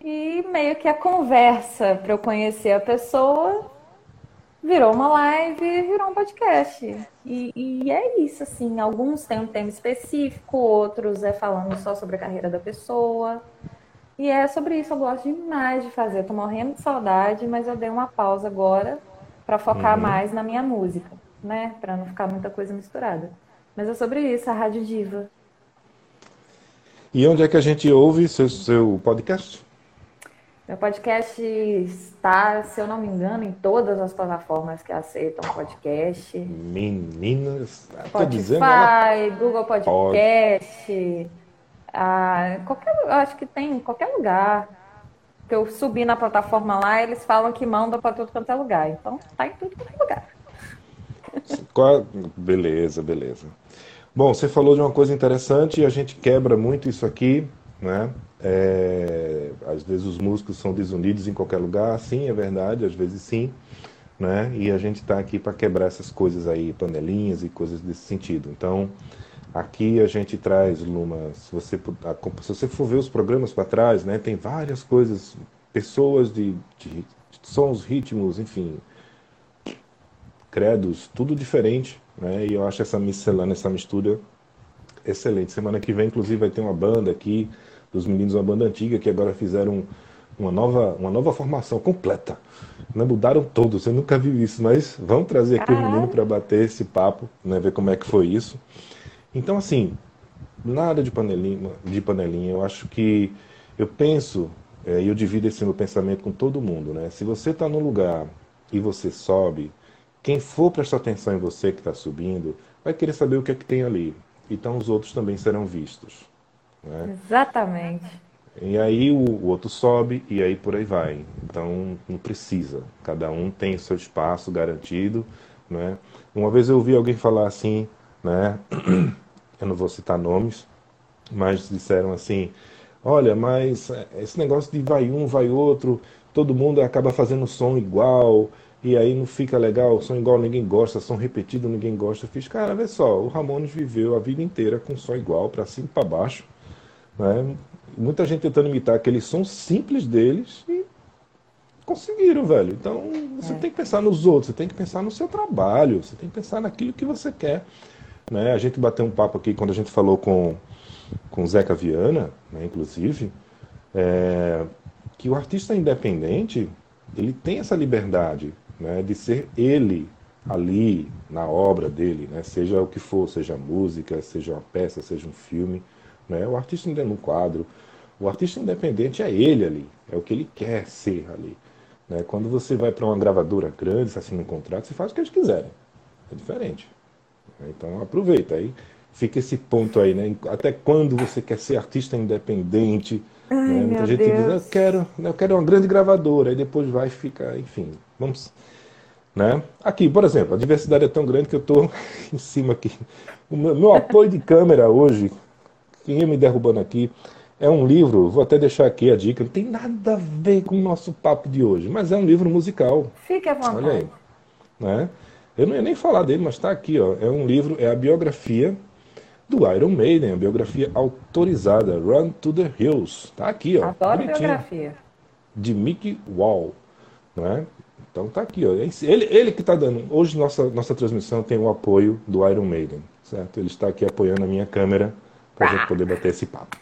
E meio que a conversa para eu conhecer a pessoa virou uma live, virou um podcast. E, e é isso, assim. Alguns têm um tema específico, outros é falando só sobre a carreira da pessoa. E é sobre isso, eu gosto demais de fazer. Eu tô morrendo de saudade, mas eu dei uma pausa agora para focar mais na minha música, né? Para não ficar muita coisa misturada. Mas é sobre isso, a Rádio Diva. e onde é que a gente ouve seu, seu podcast? Meu podcast está, se eu não me engano, em todas as plataformas que aceitam podcast. Meninas, tô dizendo, ela Spotify, Google Podcast, ah, qualquer, eu acho que tem em qualquer lugar. Que eu subi na plataforma lá, eles falam que manda para tudo quanto é lugar. Então, tá em tudo quanto é lugar. Qual- Beleza, beleza. Bom, você falou de uma coisa interessante e a gente quebra muito isso aqui, né? É, às vezes os músicos são desunidos em qualquer lugar, sim, é verdade, às vezes sim, né? E a gente está aqui para quebrar essas coisas aí, panelinhas e coisas desse sentido. Então, aqui a gente traz, Luma, se você, se você for ver os programas para trás, né? Tem várias coisas, pessoas de, de sons, ritmos, enfim, credos, tudo diferente, né? E eu acho essa miscelânea, essa mistura excelente. Semana que vem, inclusive, vai ter uma banda aqui dos meninos, uma banda antiga que agora fizeram uma nova, uma nova formação completa. Né? Mudaram todos, você nunca viu isso, mas vamos trazer aqui o menino para bater esse papo, né? Ver como é que foi isso. Então, assim, nada de panelinha, de panelinha. Eu acho que eu penso é, e eu divido esse meu pensamento com todo mundo, né? Se você está num lugar e você sobe, quem for prestar atenção em você que está subindo, vai querer saber o que é que tem ali. Então os outros também serão vistos. Né? Exatamente. E aí o, o, outro sobe e aí por aí vai. Então não precisa. Cada um tem o seu espaço garantido. Né? Uma vez eu ouvi alguém falar assim, né? eu não vou citar nomes, mas disseram assim, olha, mas esse negócio de vai um, vai outro, todo mundo acaba fazendo som igual, e aí não fica legal, som igual ninguém gosta, som repetido ninguém gosta. Eu fiz, cara, vê só, o Ramones viveu a vida inteira com som igual, para cima e para baixo. Né? Muita gente tentando imitar aquele som simples deles e conseguiram, velho. Então você é. tem que pensar nos outros, você tem que pensar no seu trabalho, você tem que pensar naquilo que você quer. Né? A gente bateu um papo aqui quando a gente falou com, com o Zeca Viana, né, inclusive, é, que o artista independente ele tem essa liberdade né, de ser ele ali na obra dele, né, seja o que for, seja música, seja uma peça, seja um filme. Né, o artista no quadro, o artista independente é ele ali, é o que ele quer ser ali. Né? Quando você vai para uma gravadora grande, você assina um contrato, você faz o que eles quiserem. É diferente. Então aproveita aí. Fica esse ponto aí, né? Até quando você quer ser artista independente? Ai, né? Muita gente Deus. diz, eu quero, eu quero uma grande gravadora, aí depois vai ficar, enfim, vamos. Né? Aqui, por exemplo, a diversidade é tão grande que eu estou em cima aqui. O meu, meu apoio de câmera hoje, quem ia me derrubando aqui, é um livro, vou até deixar aqui a dica, não tem nada a ver com o nosso papo de hoje, mas é um livro musical. Fique à vontade. Olha aí. Né? Eu não ia nem falar dele, mas está aqui, ó. É um livro, é a biografia do Iron Maiden, a biografia autorizada, Run to the Hills. Está aqui, ó. Adoro bonitinho. biografia. De Mickey Wall, né? Então tá aqui, ó. Ele, ele que está dando. Hoje nossa nossa transmissão tem o apoio do Iron Maiden, certo? Ele está aqui apoiando a minha câmera para a gente poder bater esse papo.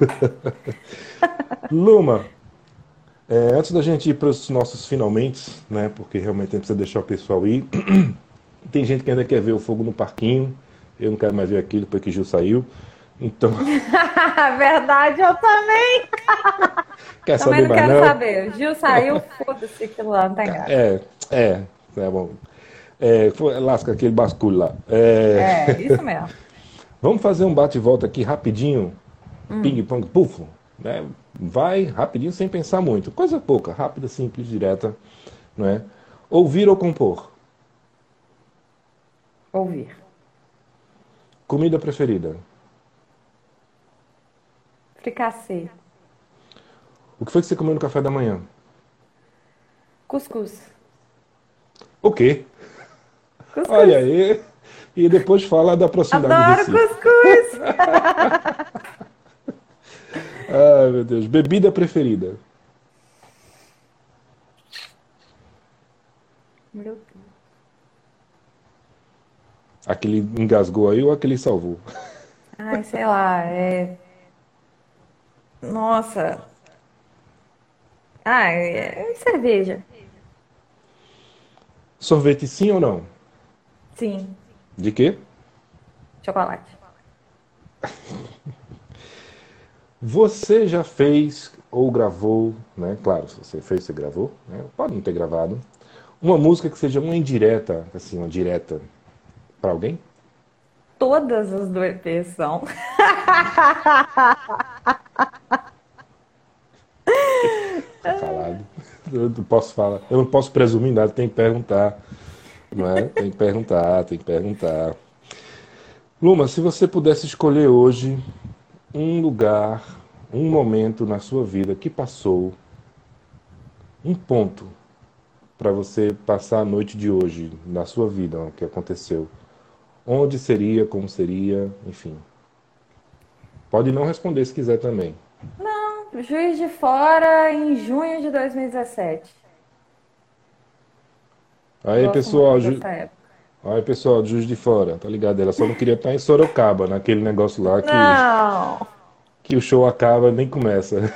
Luma, é, antes da gente ir para os nossos finalmente, né? Porque realmente a gente precisa deixar o pessoal ir. Tem gente que ainda quer ver o fogo no parquinho. Eu não quero mais ver aquilo depois que Gil saiu. Então. Verdade, eu também. Quer também saber não quero não? saber. Gil saiu, foda-se aquilo lá, não tem graça. É, é, é bom. É, foi, lasca aquele basculho lá. É, é isso mesmo. Vamos fazer um bate-volta aqui rapidinho hum. ping-pong, pufo, né? Vai rapidinho sem pensar muito. Coisa pouca, rápida, simples, direta, não é? Ouvir ou compor? Ouvir. Comida preferida? Fricassê. O que foi que você comeu no café da manhã? Cuscuz. O quê? Cuscuz. Olha aí. E depois fala da proximidade Adoro cuscuz. Ai, meu Deus. Bebida preferida? Meu Deus. Aquele engasgou aí ou aquele salvou? Ai, sei lá, é. Nossa. Ah, é cerveja. Sorvete sim ou não? Sim. De quê? Chocolate. Você já fez ou gravou, né? Claro, se você fez, você gravou, né? Pode não ter gravado. Uma música que seja uma indireta, assim, uma direta para alguém? Todas as do EP são. Tá falado. Eu não posso falar. Eu não posso presumir nada, tem que perguntar. É? Tem que perguntar, tem que perguntar. Luma, se você pudesse escolher hoje um lugar, um momento na sua vida que passou, um ponto para você passar a noite de hoje, na sua vida, o que aconteceu. Onde seria, como seria, enfim. Pode não responder se quiser também. Não, Juiz de Fora em junho de 2017. Aí, pessoal, ju... Aí, pessoal, Juiz de Fora, tá ligado? Ela só não queria estar em Sorocaba, naquele negócio lá que, Não. que o show acaba nem começa.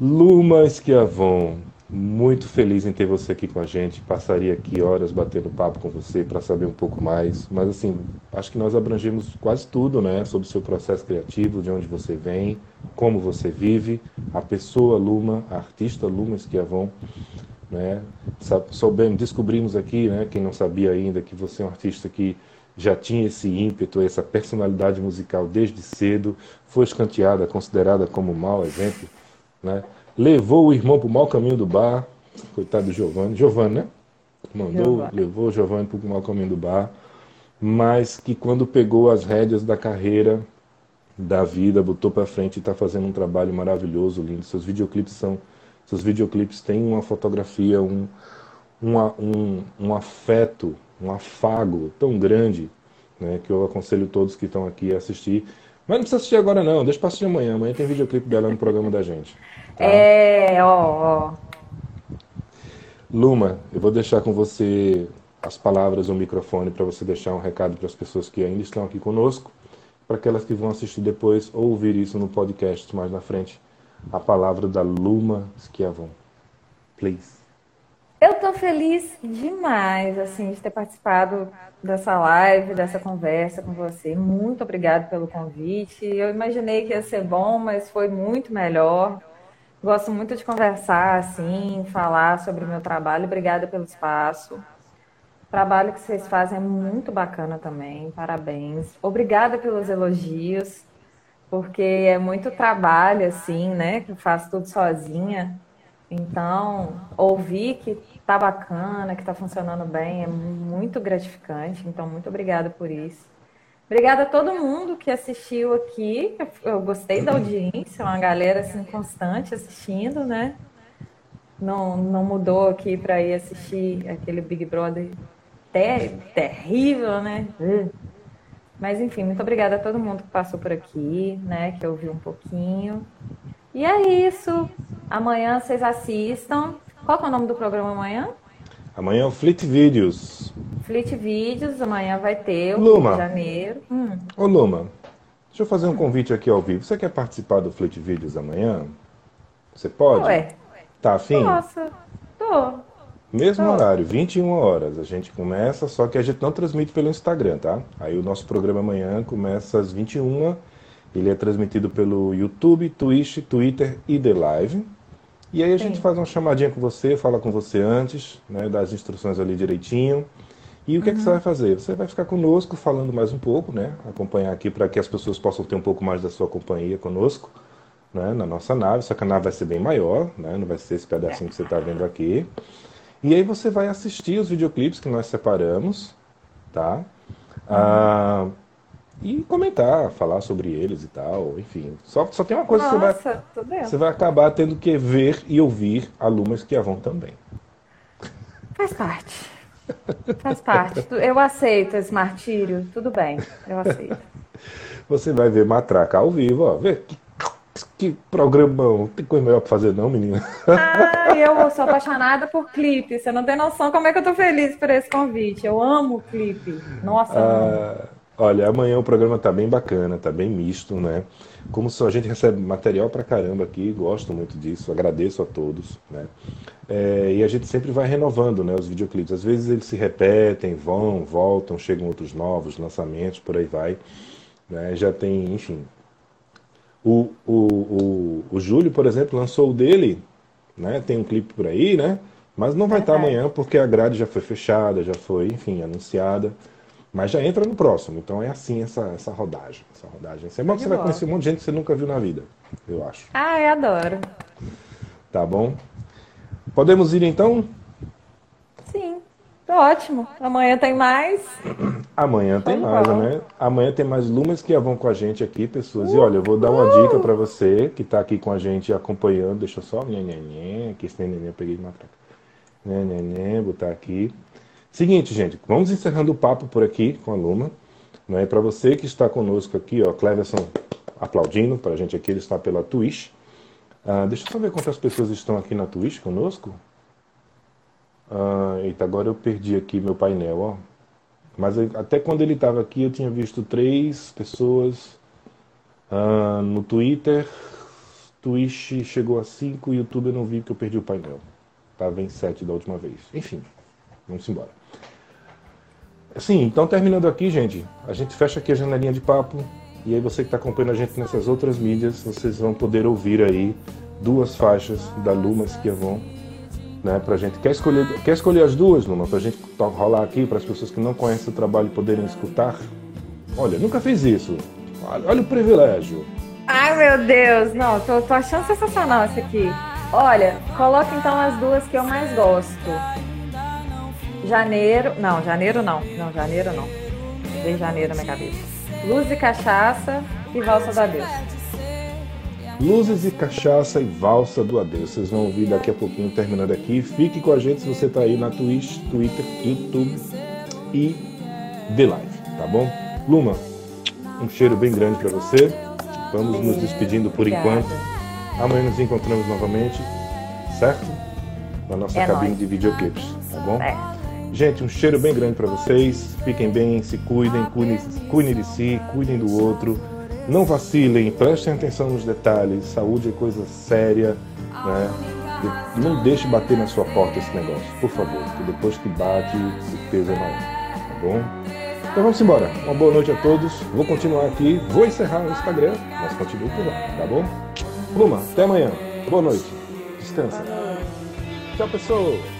Luma Esquiavon, muito feliz em ter você aqui com a gente. Passaria aqui horas batendo papo com você para saber um pouco mais. Mas assim, acho que nós abrangemos quase tudo, né? Sobre o seu processo criativo, de onde você vem, como você vive, a pessoa Luma, a artista Luma Esquiavon. Né? Soubemos, descobrimos aqui, né, quem não sabia ainda, que você é um artista que já tinha esse ímpeto, essa personalidade musical desde cedo, foi escanteada, considerada como mau exemplo, né? Levou o irmão para o mau caminho do bar, coitado do Giovanni, Giovanni, né? Mandou, Giovani. levou o Giovanni para o mau caminho do bar, mas que quando pegou as rédeas da carreira, da vida, botou para frente e está fazendo um trabalho maravilhoso, lindo. Seus videoclipes são, seus videoclipes têm uma fotografia, um, um, um afeto, um afago tão grande, né, que eu aconselho todos que estão aqui a assistir. Mas não precisa assistir agora não, deixa para assistir amanhã. Amanhã tem videoclipe dela no programa da gente. Tá? É, ó, ó. Luma, eu vou deixar com você as palavras, o microfone, para você deixar um recado para as pessoas que ainda estão aqui conosco, para aquelas que vão assistir depois ou ouvir isso no podcast mais na frente. A palavra da Luma Schiavon. Please. Eu estou feliz demais, assim, de ter participado dessa live, dessa conversa com você. Muito obrigada pelo convite. Eu imaginei que ia ser bom, mas foi muito melhor. Gosto muito de conversar, assim, falar sobre o meu trabalho. Obrigada pelo espaço. O trabalho que vocês fazem é muito bacana também. Parabéns. Obrigada pelos elogios, porque é muito trabalho, assim, né? Que eu faço tudo sozinha. Então, ouvir que tá bacana, que tá funcionando bem, é muito gratificante. Então, muito obrigada por isso. Obrigada a todo mundo que assistiu aqui. Eu gostei da audiência, uma galera assim constante assistindo, né? Não, não mudou aqui para ir assistir aquele Big Brother ter, terrível, né? Mas enfim, muito obrigada a todo mundo que passou por aqui, né? Que ouviu um pouquinho. E é isso. Amanhã vocês assistam. Qual é o nome do programa amanhã? Amanhã é o Fleet Videos. Fleet Videos, amanhã vai ter o Luma. Rio de Janeiro. Hum. Ô Luma, deixa eu fazer um convite aqui ao vivo. Você quer participar do Fleet Videos amanhã? Você pode? Ué. Tá afim? Nossa, tô. Mesmo Tô. horário, 21 horas. A gente começa, só que a gente não transmite pelo Instagram, tá? Aí o nosso programa amanhã começa às 21 Ele é transmitido pelo YouTube, Twitch, Twitter e The Live. E aí a gente Sim. faz uma chamadinha com você, fala com você antes, né, dá as instruções ali direitinho. E o que, é que você vai fazer? Você vai ficar conosco falando mais um pouco, né? Acompanhar aqui para que as pessoas possam ter um pouco mais da sua companhia conosco, né? Na nossa nave. Só que a nave vai ser bem maior, né? Não vai ser esse pedacinho que você está vendo aqui. E aí você vai assistir os videoclipes que nós separamos, tá? Ah, e comentar, falar sobre eles e tal, enfim. Só, só tem uma coisa que você vai, Nossa, você vai acabar tendo que ver e ouvir a Lumas que vão também. Faz parte. Faz parte. Eu aceito esse martírio. Tudo bem, eu aceito. Você vai ver Matraca ao vivo, ó. Vê que, que programão. Não tem coisa melhor pra fazer, não, menina. Ah, eu sou apaixonada por clipe. Você não tem noção como é que eu tô feliz por esse convite. Eu amo clipe. Nossa. Ah, olha, amanhã o programa tá bem bacana, tá bem misto, né? Como só a gente recebe material pra caramba aqui, gosto muito disso, agradeço a todos, né? É, e a gente sempre vai renovando, né, os videoclipes. Às vezes eles se repetem, vão, voltam, chegam outros novos lançamentos, por aí vai. Né? Já tem, enfim. O, o, o, o Júlio, por exemplo, lançou o dele, né? Tem um clipe por aí, né? Mas não vai estar Verdade. amanhã porque a grade já foi fechada, já foi, enfim, anunciada. Mas já entra no próximo. Então é assim essa, essa rodagem. Essa rodagem. É que De você vai conhecer um monte de gente que você nunca viu na vida, eu acho. Ai, adoro. Tá bom? Podemos ir então? Sim, ótimo. Amanhã tem mais. Amanhã tem mais, né? Amanhã tem mais Lumas que vão com a gente aqui, pessoas. E olha, eu vou dar uma dica pra você que tá aqui com a gente acompanhando. Deixa eu só. Nhê. Aqui esse neném eu peguei de matraca. Nhê, botar aqui. Seguinte, gente, vamos encerrando o papo por aqui com a Luma. Né? Para você que está conosco aqui, ó, Cleverson aplaudindo pra gente aqui, ele está pela Twitch. Ah, deixa eu só ver quantas pessoas estão aqui na Twitch conosco. Ah, eita, agora eu perdi aqui meu painel, ó. Mas até quando ele estava aqui eu tinha visto três pessoas ah, no Twitter. Twitch chegou a cinco, YouTube eu não vi porque eu perdi o painel. Estava em sete da última vez. Enfim, vamos embora. Assim, então terminando aqui, gente, a gente fecha aqui a janelinha de papo. E aí você que está acompanhando a gente nessas outras mídias, vocês vão poder ouvir aí duas faixas da Luma Esquiavon né, pra gente. Quer escolher, quer escolher as duas, Luma, pra gente rolar aqui, para as pessoas que não conhecem o trabalho poderem escutar? Olha, nunca fiz isso. Olha, olha o privilégio. Ai, meu Deus. Não, tô, tô achando sensacional isso aqui. Olha, coloca então as duas que eu mais gosto. Janeiro. Não, janeiro não. Não, janeiro não. Vem janeiro na minha cabeça. Luz e cachaça e valsa do adeus. Luzes e cachaça e valsa do adeus. Vocês vão ouvir daqui a pouquinho terminando aqui. Fique com a gente se você está aí na Twitch, Twitter, YouTube e The Live, tá bom? Luma, um cheiro bem grande para você. Vamos nos despedindo por Obrigada. enquanto. Amanhã nos encontramos novamente, certo? Na nossa É cabine nóis. de videoclipes, tá bom? É. Gente, um cheiro bem grande para vocês. Fiquem bem, se cuidem, cuidem, cuidem de si, cuidem do outro. Não vacilem, prestem atenção nos detalhes. Saúde é coisa séria, né? Não deixe bater na sua porta esse negócio, por favor, porque depois que bate, o peso é maior, tá bom? Então vamos embora. Uma boa noite a todos. Vou continuar aqui, vou encerrar o Instagram, mas continuo por lá, tá bom? Luma, até amanhã. Boa noite. Descansa. Tchau, pessoal.